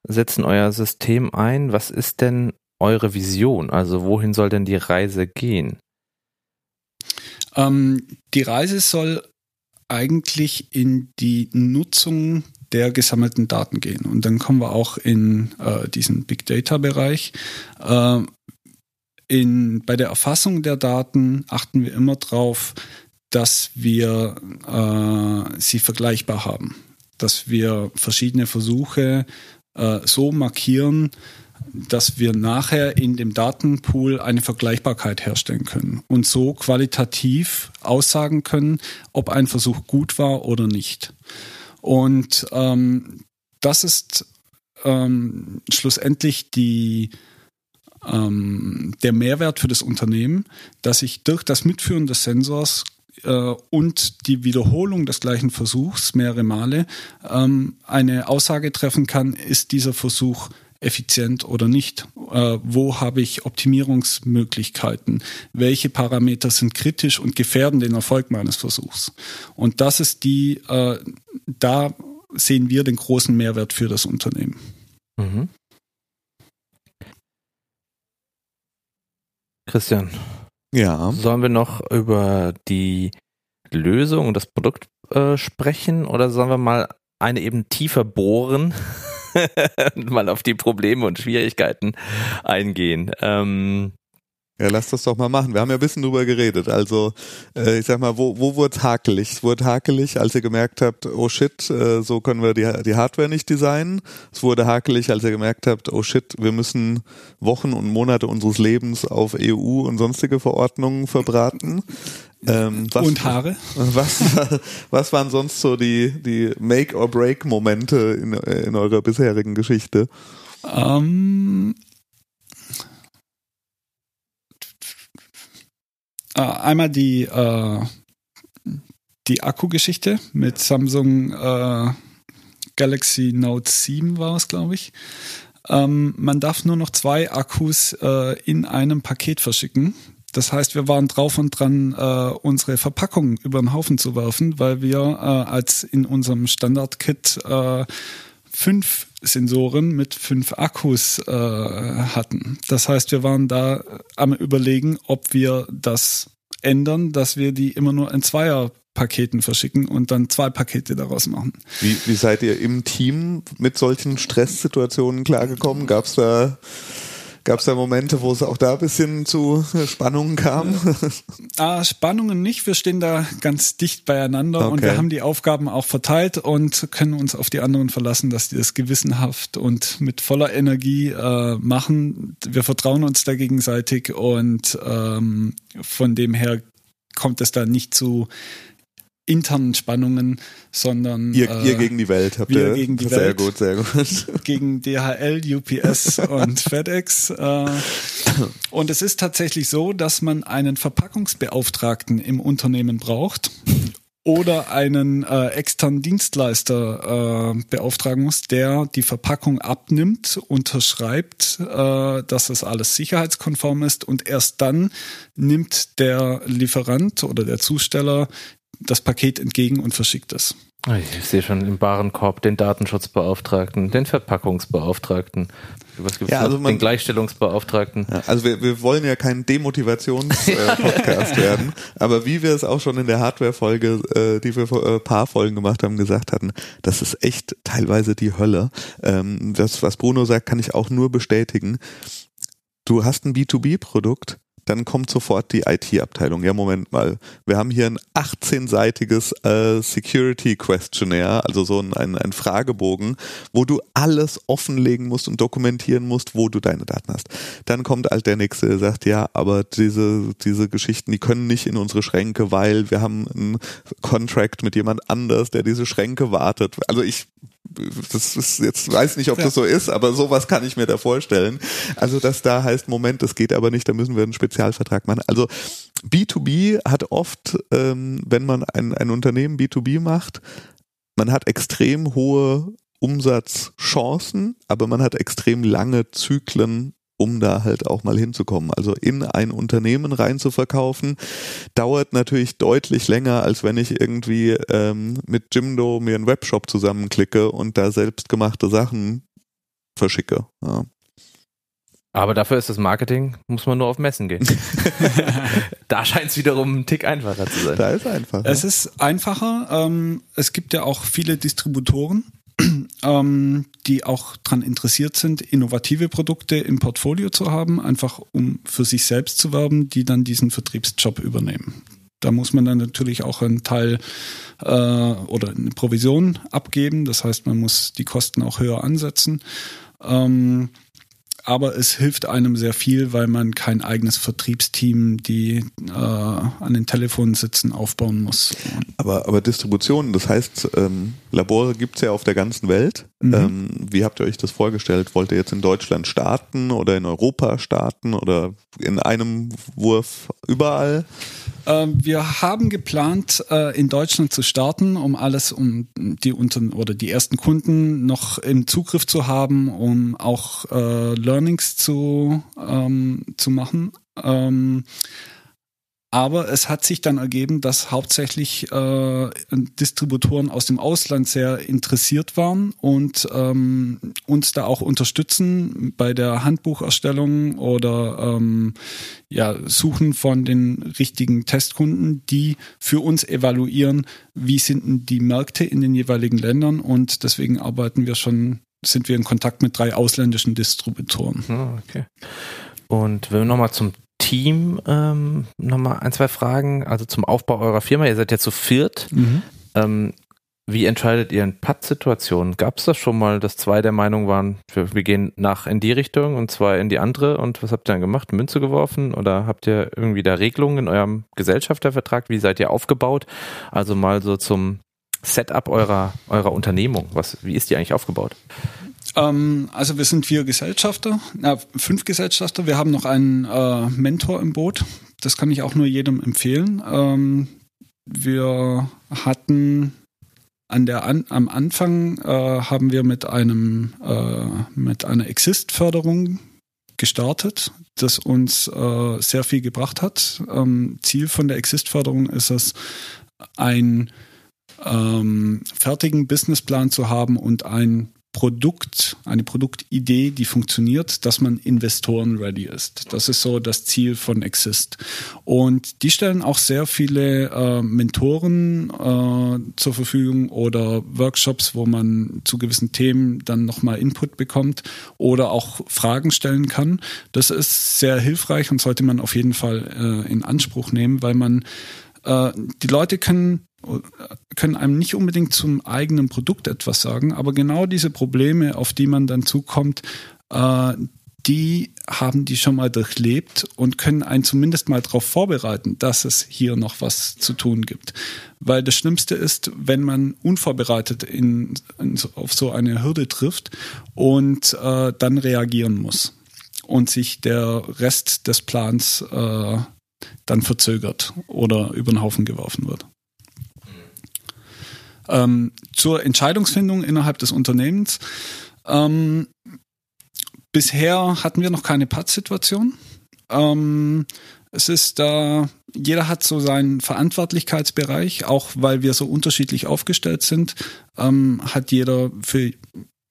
setzen euer System ein. Was ist denn eure Vision? Also wohin soll denn die Reise gehen? Ähm, die Reise soll eigentlich in die Nutzung der gesammelten Daten gehen. Und dann kommen wir auch in äh, diesen Big Data-Bereich. Äh, bei der Erfassung der Daten achten wir immer darauf, dass wir äh, sie vergleichbar haben. Dass wir verschiedene Versuche äh, so markieren, dass wir nachher in dem Datenpool eine Vergleichbarkeit herstellen können und so qualitativ aussagen können, ob ein Versuch gut war oder nicht. Und ähm, das ist ähm, schlussendlich die, ähm, der Mehrwert für das Unternehmen, dass ich durch das Mitführen des Sensors äh, und die Wiederholung des gleichen Versuchs mehrere Male ähm, eine Aussage treffen kann, ist dieser Versuch effizient oder nicht? Äh, wo habe ich Optimierungsmöglichkeiten? Welche Parameter sind kritisch und gefährden den Erfolg meines Versuchs? Und das ist die, äh, da sehen wir den großen Mehrwert für das Unternehmen. Mhm. Christian. Ja. Sollen wir noch über die Lösung und das Produkt äh, sprechen oder sollen wir mal eine eben tiefer bohren mal auf die Probleme und Schwierigkeiten eingehen. Ähm, ja, lass das doch mal machen. Wir haben ja ein bisschen drüber geredet. Also, äh, ich sag mal, wo, wo wurde es hakelig? Es wurde hakelig, als ihr gemerkt habt, oh shit, äh, so können wir die, die Hardware nicht designen. Es wurde hakelig, als ihr gemerkt habt, oh shit, wir müssen Wochen und Monate unseres Lebens auf EU und sonstige Verordnungen verbraten. Ähm, was, und Haare. Was, was waren sonst so die, die Make-or-Break-Momente in, in eurer bisherigen Geschichte? Ähm, äh, einmal die, äh, die Akkugeschichte mit Samsung äh, Galaxy Note 7 war es, glaube ich. Ähm, man darf nur noch zwei Akkus äh, in einem Paket verschicken. Das heißt, wir waren drauf und dran, äh, unsere Verpackung über den Haufen zu werfen, weil wir äh, als in unserem Standard-Kit äh, fünf Sensoren mit fünf Akkus äh, hatten. Das heißt, wir waren da am überlegen, ob wir das ändern, dass wir die immer nur in Zweierpaketen verschicken und dann zwei Pakete daraus machen. Wie, wie seid ihr im Team mit solchen Stresssituationen klargekommen? Gab es da Gab es da Momente, wo es auch da ein bisschen zu Spannungen kam? Ah, Spannungen nicht. Wir stehen da ganz dicht beieinander okay. und wir haben die Aufgaben auch verteilt und können uns auf die anderen verlassen, dass die das gewissenhaft und mit voller Energie äh, machen. Wir vertrauen uns da gegenseitig und ähm, von dem her kommt es da nicht zu internen Spannungen, sondern ihr, äh, ihr gegen die Welt habt ihr? gegen die sehr Welt, gut, sehr gut. Gegen DHL, UPS und FedEx. Äh, und es ist tatsächlich so, dass man einen Verpackungsbeauftragten im Unternehmen braucht oder einen äh, externen Dienstleister äh, beauftragen muss, der die Verpackung abnimmt, unterschreibt, äh, dass das alles sicherheitskonform ist und erst dann nimmt der Lieferant oder der Zusteller das Paket entgegen und verschickt es. Ich sehe schon im Warenkorb den Datenschutzbeauftragten, den Verpackungsbeauftragten, was gibt's Ja, also man- den Gleichstellungsbeauftragten. Ja, also wir, wir wollen ja kein Demotivations-Podcast werden, aber wie wir es auch schon in der Hardware-Folge, äh, die wir vor ein paar Folgen gemacht haben, gesagt hatten, das ist echt teilweise die Hölle. Ähm, das, was Bruno sagt, kann ich auch nur bestätigen. Du hast ein B2B-Produkt, dann kommt sofort die IT-Abteilung. Ja, Moment mal. Wir haben hier ein 18-seitiges äh, Security Questionnaire, also so ein, ein, ein Fragebogen, wo du alles offenlegen musst und dokumentieren musst, wo du deine Daten hast. Dann kommt halt der nächste, der sagt, ja, aber diese, diese Geschichten, die können nicht in unsere Schränke, weil wir haben einen Contract mit jemand anders, der diese Schränke wartet. Also ich das ist jetzt weiß nicht, ob das so ist, aber sowas kann ich mir da vorstellen. Also dass da heißt, Moment, das geht aber nicht, da müssen wir einen Spezialvertrag machen. Also B2B hat oft, ähm, wenn man ein, ein Unternehmen B2B macht, man hat extrem hohe Umsatzchancen, aber man hat extrem lange Zyklen, um da halt auch mal hinzukommen. Also in ein Unternehmen rein zu verkaufen, dauert natürlich deutlich länger, als wenn ich irgendwie ähm, mit Jimdo mir einen Webshop zusammenklicke und da selbstgemachte Sachen verschicke. Ja. Aber dafür ist das Marketing, muss man nur auf Messen gehen. da scheint es wiederum ein Tick einfacher zu sein. Da ist einfach. Es ist einfacher. Ähm, es gibt ja auch viele Distributoren, ähm, die auch daran interessiert sind, innovative Produkte im Portfolio zu haben, einfach um für sich selbst zu werben, die dann diesen Vertriebsjob übernehmen. Da muss man dann natürlich auch einen Teil äh, oder eine Provision abgeben. Das heißt, man muss die Kosten auch höher ansetzen. Ähm, aber es hilft einem sehr viel, weil man kein eigenes Vertriebsteam, die äh, an den Telefonen sitzen, aufbauen muss. Aber, aber Distribution, das heißt, ähm, Labore gibt's ja auf der ganzen Welt. Mhm. Ähm, wie habt ihr euch das vorgestellt? Wollt ihr jetzt in Deutschland starten oder in Europa starten oder in einem Wurf überall? Ähm, wir haben geplant, äh, in Deutschland zu starten, um alles, um die unter oder die ersten Kunden noch im Zugriff zu haben, um auch äh, Learnings zu ähm, zu machen. Ähm, aber es hat sich dann ergeben, dass hauptsächlich äh, Distributoren aus dem Ausland sehr interessiert waren und ähm, uns da auch unterstützen bei der Handbucherstellung oder ähm, ja, Suchen von den richtigen Testkunden, die für uns evaluieren, wie sind denn die Märkte in den jeweiligen Ländern und deswegen arbeiten wir schon, sind wir in Kontakt mit drei ausländischen Distributoren. Ah, okay. Und wenn wir nochmal zum Team ähm, nochmal ein, zwei Fragen, also zum Aufbau eurer Firma. Ihr seid ja zu viert. Ähm, wie entscheidet ihr in Pattsituationen? Gab es das schon mal, dass zwei der Meinung waren, wir, wir gehen nach in die Richtung und zwei in die andere? Und was habt ihr dann gemacht? Münze geworfen? Oder habt ihr irgendwie da Regelungen in eurem Gesellschaftervertrag? Wie seid ihr aufgebaut? Also mal so zum Setup eurer, eurer Unternehmung. Was, wie ist die eigentlich aufgebaut? Ähm, also wir sind vier Gesellschafter, äh, fünf Gesellschafter. Wir haben noch einen äh, Mentor im Boot. Das kann ich auch nur jedem empfehlen. Ähm, wir hatten an der an, am Anfang äh, haben wir mit einem äh, mit einer Exist-Förderung gestartet, das uns äh, sehr viel gebracht hat. Ähm, Ziel von der Exist-Förderung ist es, einen ähm, fertigen Businessplan zu haben und ein Produkt, eine Produktidee, die funktioniert, dass man Investoren-ready ist. Das ist so das Ziel von Exist. Und die stellen auch sehr viele äh, Mentoren äh, zur Verfügung oder Workshops, wo man zu gewissen Themen dann nochmal Input bekommt oder auch Fragen stellen kann. Das ist sehr hilfreich und sollte man auf jeden Fall äh, in Anspruch nehmen, weil man äh, die Leute können können einem nicht unbedingt zum eigenen Produkt etwas sagen, aber genau diese Probleme, auf die man dann zukommt, äh, die haben die schon mal durchlebt und können einen zumindest mal darauf vorbereiten, dass es hier noch was zu tun gibt. Weil das Schlimmste ist, wenn man unvorbereitet in, in, auf so eine Hürde trifft und äh, dann reagieren muss und sich der Rest des Plans äh, dann verzögert oder über den Haufen geworfen wird. Ähm, zur Entscheidungsfindung innerhalb des Unternehmens. Ähm, bisher hatten wir noch keine Pattsituation. Ähm, Es ist da, jeder hat so seinen Verantwortlichkeitsbereich, auch weil wir so unterschiedlich aufgestellt sind, ähm, hat jeder für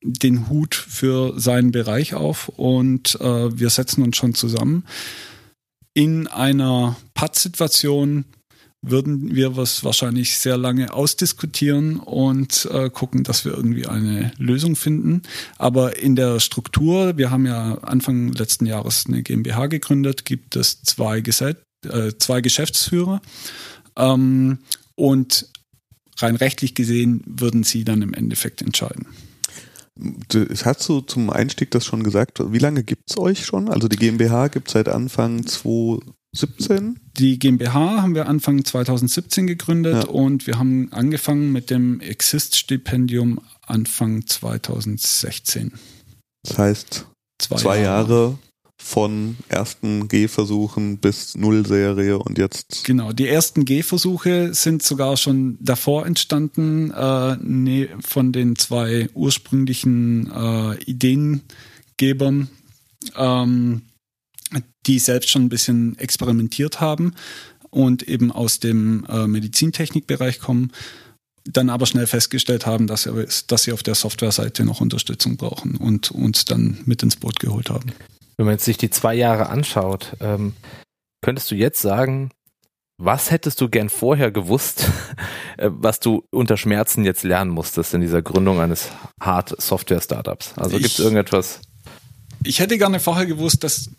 den Hut für seinen Bereich auf und äh, wir setzen uns schon zusammen. In einer Pattsituation würden wir was wahrscheinlich sehr lange ausdiskutieren und äh, gucken, dass wir irgendwie eine Lösung finden. Aber in der Struktur, wir haben ja Anfang letzten Jahres eine GmbH gegründet, gibt es zwei, Gesell äh, zwei Geschäftsführer. Ähm, und rein rechtlich gesehen würden sie dann im Endeffekt entscheiden. Hast du zum Einstieg das schon gesagt? Wie lange gibt es euch schon? Also die GmbH gibt seit Anfang 2017? Die GmbH haben wir Anfang 2017 gegründet ja. und wir haben angefangen mit dem Exist-Stipendium Anfang 2016. Das heißt, zwei, zwei Jahre. Jahre von ersten Gehversuchen bis Nullserie und jetzt. Genau, die ersten Gehversuche sind sogar schon davor entstanden, äh, von den zwei ursprünglichen äh, Ideengebern, ähm, die selbst schon ein bisschen experimentiert haben und eben aus dem äh, Medizintechnikbereich kommen dann aber schnell festgestellt haben, dass, sie, dass sie auf der Softwareseite noch Unterstützung brauchen und uns dann mit ins Boot geholt haben. Wenn man jetzt sich die zwei Jahre anschaut, ähm, könntest du jetzt sagen, was hättest du gern vorher gewusst, äh, was du unter Schmerzen jetzt lernen musstest in dieser Gründung eines Hard-Software-Startups? Also gibt es irgendetwas? Ich hätte gerne vorher gewusst, dass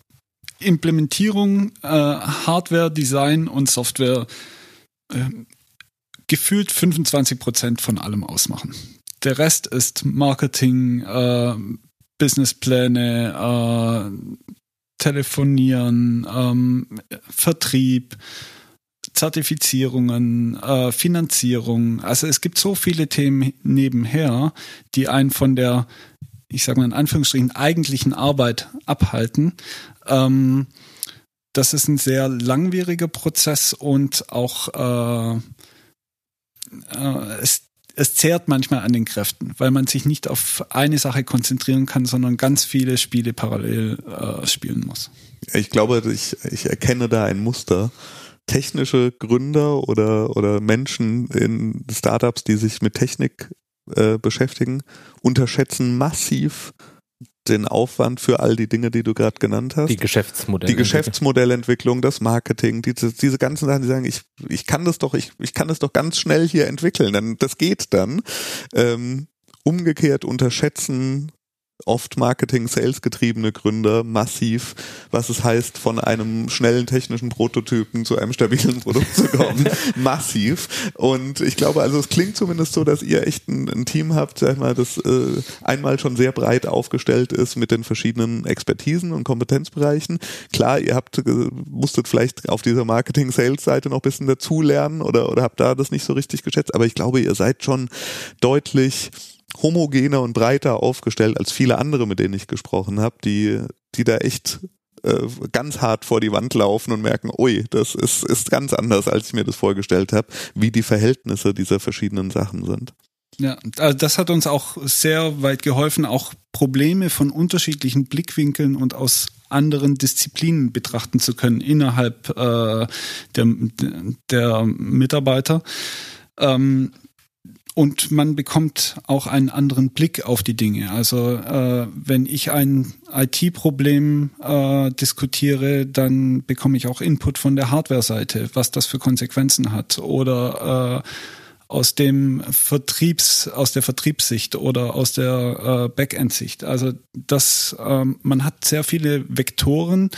Implementierung, äh, Hardware, Design und Software äh, gefühlt 25 Prozent von allem ausmachen. Der Rest ist Marketing, äh, Businesspläne, äh, Telefonieren, ähm, Vertrieb, Zertifizierungen, äh, Finanzierung. Also es gibt so viele Themen nebenher, die einen von der, ich sage mal in Anführungsstrichen, eigentlichen Arbeit abhalten. Ähm, das ist ein sehr langwieriger Prozess und auch äh, äh, es es zehrt manchmal an den Kräften, weil man sich nicht auf eine Sache konzentrieren kann, sondern ganz viele Spiele parallel äh, spielen muss. Ich glaube, ich, ich erkenne da ein Muster. Technische Gründer oder, oder Menschen in Startups, die sich mit Technik äh, beschäftigen, unterschätzen massiv den Aufwand für all die Dinge, die du gerade genannt hast. Die Geschäftsmodelle. Die Geschäftsmodellentwicklung, das Marketing, diese, diese ganzen Sachen, die sagen, ich, ich kann das doch, ich, ich kann das doch ganz schnell hier entwickeln, dann, das geht dann. Ähm, umgekehrt unterschätzen oft Marketing, Sales getriebene Gründer massiv, was es heißt, von einem schnellen technischen Prototypen zu einem stabilen Produkt zu kommen. massiv. Und ich glaube, also es klingt zumindest so, dass ihr echt ein, ein Team habt, sag mal, das äh, einmal schon sehr breit aufgestellt ist mit den verschiedenen Expertisen und Kompetenzbereichen. Klar, ihr habt, äh, musstet vielleicht auf dieser Marketing-Sales-Seite noch ein bisschen dazulernen oder, oder habt da das nicht so richtig geschätzt, aber ich glaube, ihr seid schon deutlich homogener und breiter aufgestellt als viele andere, mit denen ich gesprochen habe, die, die da echt äh, ganz hart vor die Wand laufen und merken, ui, das ist, ist ganz anders, als ich mir das vorgestellt habe, wie die Verhältnisse dieser verschiedenen Sachen sind. Ja, also das hat uns auch sehr weit geholfen, auch Probleme von unterschiedlichen Blickwinkeln und aus anderen Disziplinen betrachten zu können innerhalb äh, der, der Mitarbeiter. Ähm, und man bekommt auch einen anderen Blick auf die Dinge. Also äh, wenn ich ein IT-Problem äh, diskutiere, dann bekomme ich auch Input von der Hardware-Seite, was das für Konsequenzen hat. Oder äh, aus dem Vertriebs, aus der Vertriebssicht oder aus der äh, Backend-Sicht. Also das, äh, man hat sehr viele Vektoren,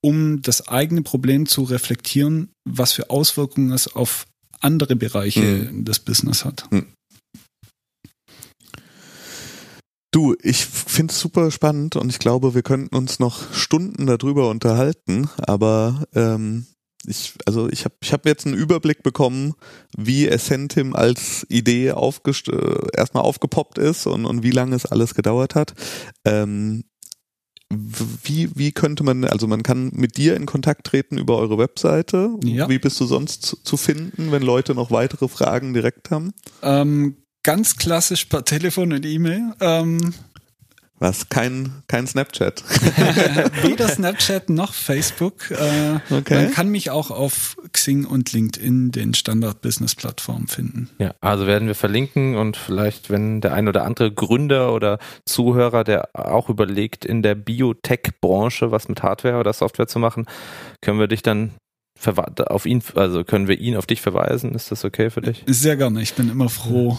um das eigene Problem zu reflektieren, was für Auswirkungen es auf andere Bereiche mhm. des Business hat. Mhm. Du, ich finde es super spannend und ich glaube, wir könnten uns noch Stunden darüber unterhalten, aber ähm, ich, also ich habe ich hab jetzt einen Überblick bekommen, wie Essentim als Idee aufgest äh, erstmal aufgepoppt ist und, und wie lange es alles gedauert hat. Ähm, wie, wie könnte man, also man kann mit dir in Kontakt treten über eure Webseite. Ja. Wie bist du sonst zu, zu finden, wenn Leute noch weitere Fragen direkt haben? Ähm, ganz klassisch per Telefon und E-Mail. Ähm, Was? Kein, kein Snapchat. Weder Snapchat noch Facebook. Äh, okay. Man kann mich auch auf Xing und LinkedIn, den Standard-Business-Plattformen, finden. Ja, also werden wir verlinken und vielleicht, wenn der ein oder andere Gründer oder Zuhörer, der auch überlegt, in der Biotech-Branche was mit Hardware oder Software zu machen, können wir dich dann auf ihn, also können wir ihn auf dich verweisen? Ist das okay für dich? Sehr gerne. Ich bin immer froh,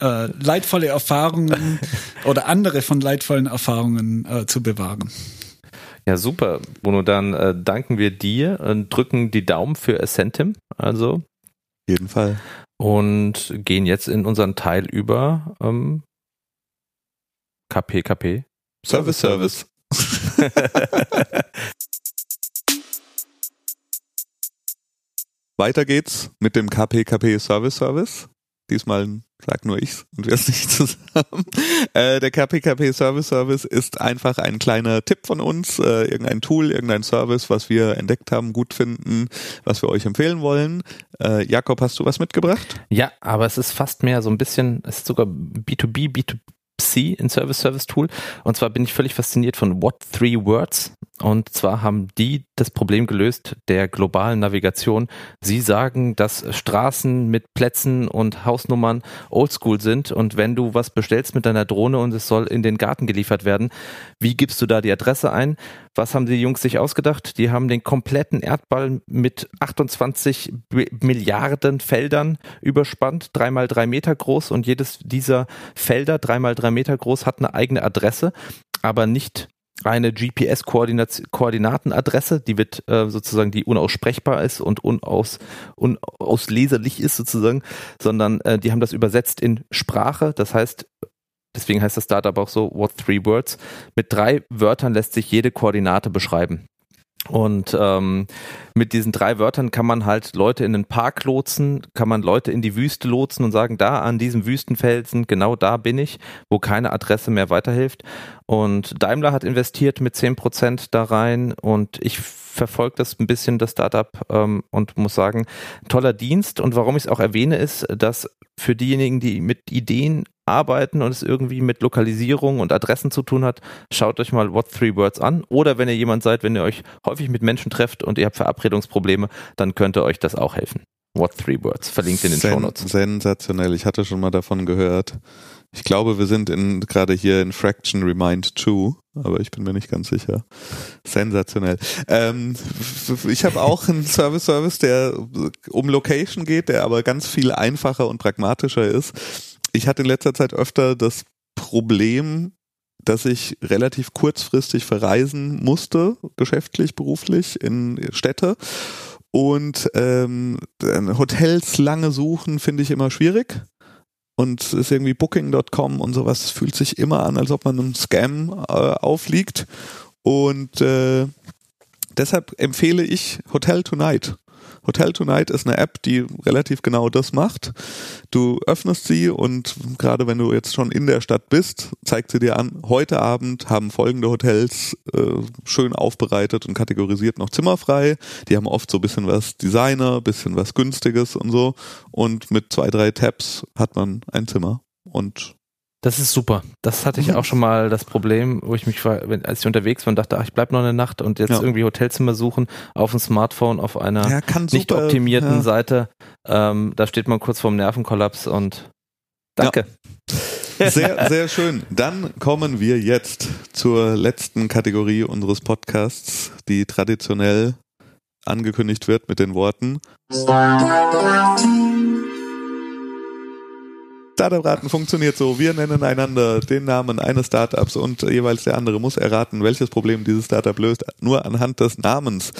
äh, leidvolle Erfahrungen oder andere von leidvollen Erfahrungen äh, zu bewahren. Ja, super, Bruno. Dann äh, danken wir dir und drücken die Daumen für Ascentim. Also. Jeden Fall. Und gehen jetzt in unseren Teil über ähm, KPKP. Service, Service. Weiter geht's mit dem KPKP Service Service. Diesmal sag nur ich's und wir es nicht zusammen. Äh, der KPKP Service Service ist einfach ein kleiner Tipp von uns, äh, irgendein Tool, irgendein Service, was wir entdeckt haben, gut finden, was wir euch empfehlen wollen. Äh, Jakob, hast du was mitgebracht? Ja, aber es ist fast mehr so ein bisschen, es ist sogar B2B, B2B C, ein Service Service Tool. Und zwar bin ich völlig fasziniert von What Three Words. Und zwar haben die das Problem gelöst der globalen Navigation. Sie sagen, dass Straßen mit Plätzen und Hausnummern oldschool sind. Und wenn du was bestellst mit deiner Drohne und es soll in den Garten geliefert werden, wie gibst du da die Adresse ein? Was haben die Jungs sich ausgedacht? Die haben den kompletten Erdball mit 28 Milliarden Feldern überspannt, dreimal drei Meter groß und jedes dieser Felder, dreimal drei Meter groß, hat eine eigene Adresse, aber nicht eine GPS-Koordinatenadresse, die wird äh, sozusagen, die unaussprechbar ist und unaus, unausleserlich ist sozusagen, sondern äh, die haben das übersetzt in Sprache. Das heißt, deswegen heißt das Startup auch so, what three words? Mit drei Wörtern lässt sich jede Koordinate beschreiben. Und ähm, mit diesen drei Wörtern kann man halt Leute in den Park lotsen, kann man Leute in die Wüste lotsen und sagen, da an diesem Wüstenfelsen, genau da bin ich, wo keine Adresse mehr weiterhilft. Und Daimler hat investiert mit zehn Prozent da rein und ich verfolge das ein bisschen, das Startup, ähm, und muss sagen, toller Dienst. Und warum ich es auch erwähne, ist, dass für diejenigen, die mit Ideen arbeiten und es irgendwie mit Lokalisierung und Adressen zu tun hat, schaut euch mal What Three Words an. Oder wenn ihr jemand seid, wenn ihr euch häufig mit Menschen trefft und ihr habt Verabredungsprobleme, dann könnte euch das auch helfen. What Three Words, verlinkt in den Sen Shownotes. Sensationell, ich hatte schon mal davon gehört. Ich glaube, wir sind in, gerade hier in Fraction Remind 2, aber ich bin mir nicht ganz sicher. Sensationell. Ähm, ich habe auch einen Service Service, der um Location geht, der aber ganz viel einfacher und pragmatischer ist ich hatte in letzter Zeit öfter das Problem, dass ich relativ kurzfristig verreisen musste, geschäftlich, beruflich in Städte. Und ähm, Hotels lange suchen finde ich immer schwierig. Und ist irgendwie Booking.com und sowas fühlt sich immer an, als ob man einem Scam äh, aufliegt. Und äh, deshalb empfehle ich Hotel Tonight. Hotel Tonight ist eine App, die relativ genau das macht. Du öffnest sie und gerade wenn du jetzt schon in der Stadt bist, zeigt sie dir an, heute Abend haben folgende Hotels äh, schön aufbereitet und kategorisiert noch zimmerfrei. Die haben oft so ein bisschen was Designer, bisschen was Günstiges und so. Und mit zwei, drei Tabs hat man ein Zimmer. Und das ist super. Das hatte ich mhm. auch schon mal das Problem, wo ich mich, als ich unterwegs war und dachte, ach, ich bleib noch eine Nacht und jetzt ja. irgendwie Hotelzimmer suchen auf dem Smartphone auf einer ja, nicht optimierten ja. Seite. Ähm, da steht man kurz vorm Nervenkollaps und danke. Sehr, sehr schön. Dann kommen wir jetzt zur letzten Kategorie unseres Podcasts, die traditionell angekündigt wird mit den Worten. Startup-Raten funktioniert so. Wir nennen einander den Namen eines Startups und jeweils der andere muss erraten, welches Problem dieses Startup löst, nur anhand des Namens.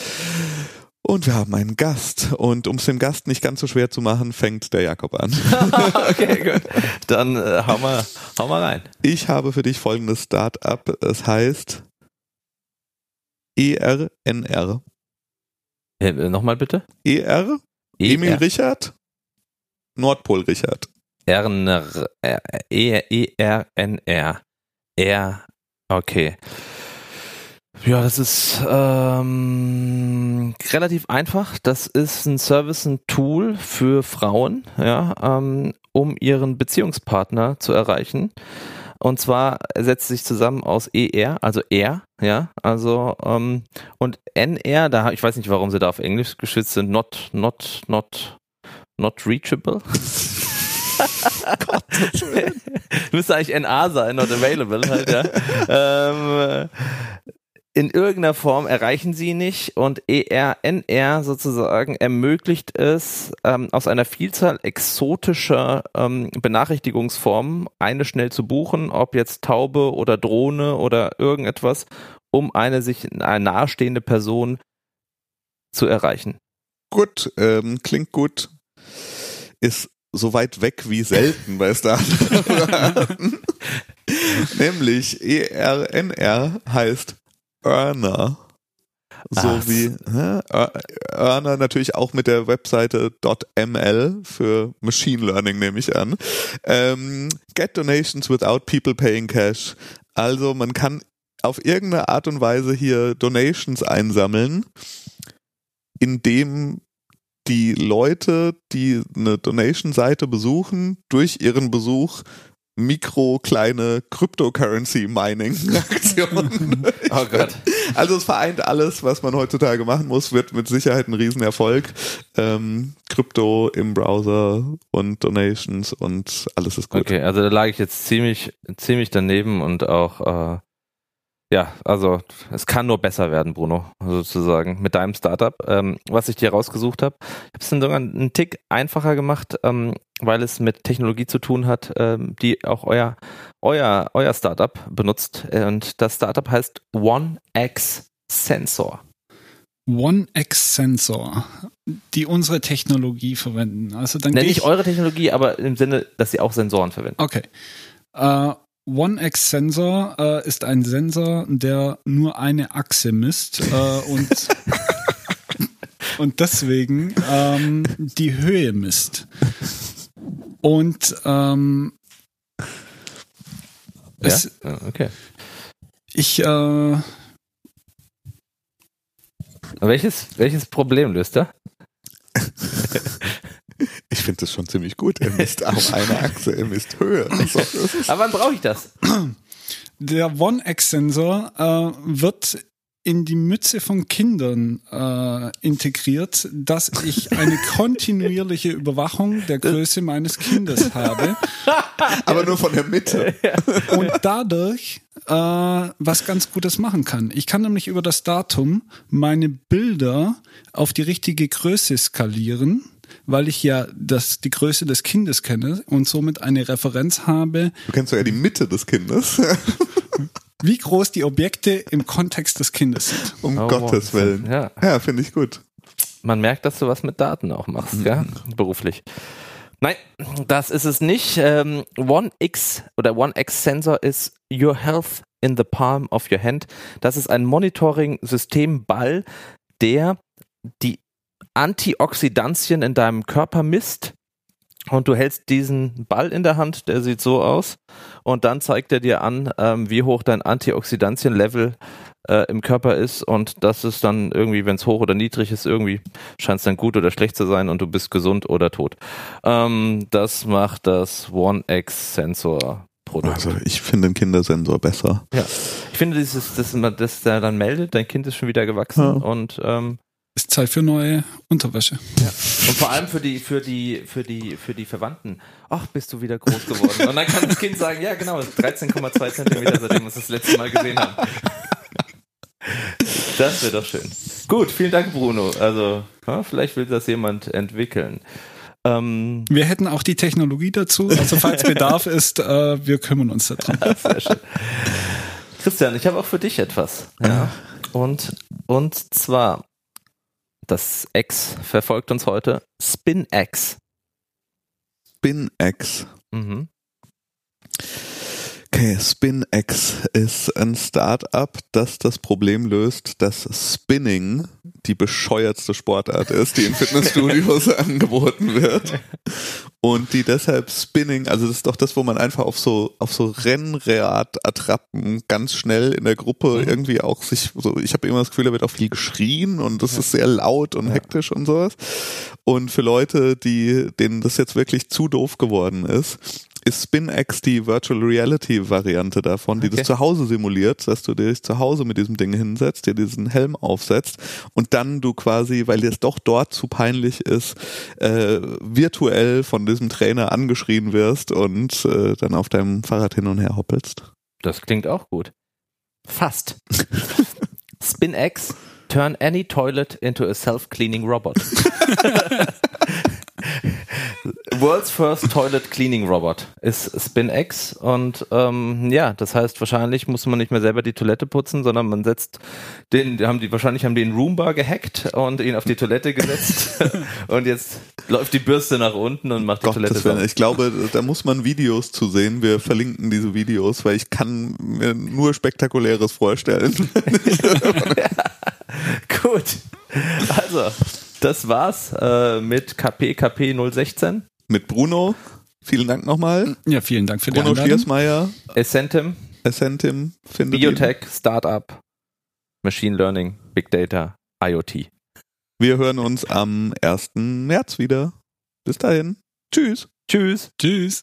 Und wir haben einen Gast. Und um es dem Gast nicht ganz so schwer zu machen, fängt der Jakob an. okay, gut. Dann äh, hau, mal, hau mal rein. Ich habe für dich folgendes Startup. Es heißt ERNR. Äh, Nochmal bitte? ER? e Emil Richard? Nordpol Richard. Erner, E-R-N-R. R, okay. Ja, das ist ähm, relativ einfach. Das ist ein Service, ein Tool für Frauen, ja, ähm, um ihren Beziehungspartner zu erreichen. Und zwar setzt sich zusammen aus ER, also R, ja, also ähm, und NR, da ich weiß nicht, warum sie da auf Englisch geschützt sind, not, not, not, not reachable. Müsste eigentlich NA sein, not available halt, ja. ähm, in irgendeiner Form erreichen sie nicht und ERNR sozusagen ermöglicht es, ähm, aus einer Vielzahl exotischer ähm, Benachrichtigungsformen eine schnell zu buchen, ob jetzt Taube oder Drohne oder irgendetwas, um eine sich eine nahestehende Person zu erreichen. Gut, ähm, klingt gut. Ist so weit weg wie selten bei Startup. Nämlich ERNR heißt Earner. So Ach. wie hä? Earner natürlich auch mit der Webseite .ml für Machine Learning nehme ich an. Ähm, get donations without people paying cash. Also man kann auf irgendeine Art und Weise hier Donations einsammeln, indem die Leute, die eine Donation-Seite besuchen, durch ihren Besuch mikro kleine Cryptocurrency-Mining-Aktionen. Oh Gott. Also es vereint alles, was man heutzutage machen muss, wird mit Sicherheit ein Riesenerfolg. Ähm, Krypto im Browser und Donations und alles ist gut. Okay, also da lag ich jetzt ziemlich, ziemlich daneben und auch, äh, ja, also es kann nur besser werden, Bruno, sozusagen, mit deinem Startup, ähm, was ich dir rausgesucht habe. Ich habe es dann sogar einen Tick einfacher gemacht, ähm, weil es mit Technologie zu tun hat, ähm, die auch euer, euer, euer Startup benutzt. Und das Startup heißt OneX Sensor. OneX Sensor, die unsere Technologie verwenden. Also dann Nenn gehe nicht ich, eure Technologie, aber im Sinne, dass sie auch Sensoren verwenden. Okay. Äh, OneX Sensor äh, ist ein Sensor, der nur eine Achse misst äh, und und deswegen ähm, die Höhe misst. Und ähm, Ja? Ja, okay. ich äh, Welches, welches Problem löst er? Ich finde das schon ziemlich gut. Er misst auf eine Achse, er misst Höhe. Ist- Aber wann brauche ich das? Der OneX-Sensor äh, wird in die Mütze von Kindern äh, integriert, dass ich eine kontinuierliche Überwachung der Größe meines Kindes habe Aber nur von der Mitte. und dadurch äh, was ganz Gutes machen kann. Ich kann nämlich über das Datum meine Bilder auf die richtige Größe skalieren, weil ich ja das, die Größe des Kindes kenne und somit eine Referenz habe, Du kennst ja die Mitte des Kindes. wie groß die Objekte im Kontext des Kindes sind. Um Oh, Gottes Willen. Ja. Ja, finde ich gut. Man merkt, dass du was mit Daten auch machst, ja? beruflich. Nein, das ist es nicht. Ähm, One X oder One X Sensor ist Your Health in the Palm of Your Hand. Das ist ein Monitoring-Systemball, der die Antioxidantien in deinem Körper misst. Und du hältst diesen Ball in der Hand, der sieht so aus. Und dann zeigt er dir an, ähm, wie hoch dein Antioxidantien-Level äh, im Körper ist. Und das ist dann irgendwie, wenn es hoch oder niedrig ist, irgendwie scheint es dann gut oder schlecht zu sein und du bist gesund oder tot. Ähm, das macht das One X Sensor Produkt. Also ich finde den Kindersensor besser. Ja. Ich finde, dieses, dass man das da dann meldet, dein Kind ist schon wieder gewachsen Ja. und ähm, Ist Zeit für neue Unterwäsche. und vor allem für die, für die, für die, für die Verwandten. Ach, bist du wieder groß geworden. Und dann kann das Kind sagen, ja genau, 13,2 Zentimeter, seitdem wir es das letzte Mal gesehen haben. Das wäre doch schön. Gut, vielen Dank, Bruno. Also, ja, vielleicht will das jemand entwickeln. Ähm, Wir hätten auch die Technologie dazu. Also falls Bedarf ist, äh, wir kümmern uns darum. Sehr schön. Christian, ich habe auch für dich etwas. Ja. Und, und zwar, das X verfolgt uns heute. SpinX. SpinX. Mhm. Okay, SpinX ist ein Startup, das das Problem löst, dass Spinning die bescheuertste Sportart ist, die in Fitnessstudios angeboten wird. Und die deshalb Spinning, also das ist doch das, wo man einfach auf so, auf so Rennrad-Attrappen ganz schnell in der Gruppe irgendwie auch sich, so, ich habe immer das Gefühl, da wird auch viel geschrien und das ist sehr laut und hektisch und sowas. Und für Leute, die, denen das jetzt wirklich zu doof geworden ist, ist SpinX die Virtual Reality Variante davon, die Okay. das zu Hause simuliert, dass du dich zu Hause mit diesem Ding hinsetzt, dir diesen Helm aufsetzt und dann du quasi, weil dir es doch dort zu peinlich ist, äh, virtuell von diesem Trainer angeschrien wirst und äh, dann auf deinem Fahrrad hin und her hoppelst. Das klingt auch gut. Fast. SpinX, turn any toilet into a self-cleaning robot. World's first toilet cleaning robot ist SpinX und ähm, ja, das heißt wahrscheinlich muss man nicht mehr selber die Toilette putzen, sondern man setzt den, haben die wahrscheinlich haben die einen Roomba gehackt und ihn auf die Toilette gesetzt und jetzt läuft die Bürste nach unten und macht die Toilette Gottes Willen. sauber. Ich glaube, da muss man Videos zu sehen. Wir verlinken diese Videos, weil ich kann mir nur Spektakuläres vorstellen. Gut. Also, das war's äh, mit KP KP 016. Mit Bruno. Vielen Dank nochmal. Ja, vielen Dank für die Bruno Einladung. Schiersmeier, Essentim, Essentim, findet. Biotech, Startup, Machine Learning, Big Data, IoT. Wir hören uns am 1. März wieder. Bis dahin. Tschüss. Tschüss. Tschüss.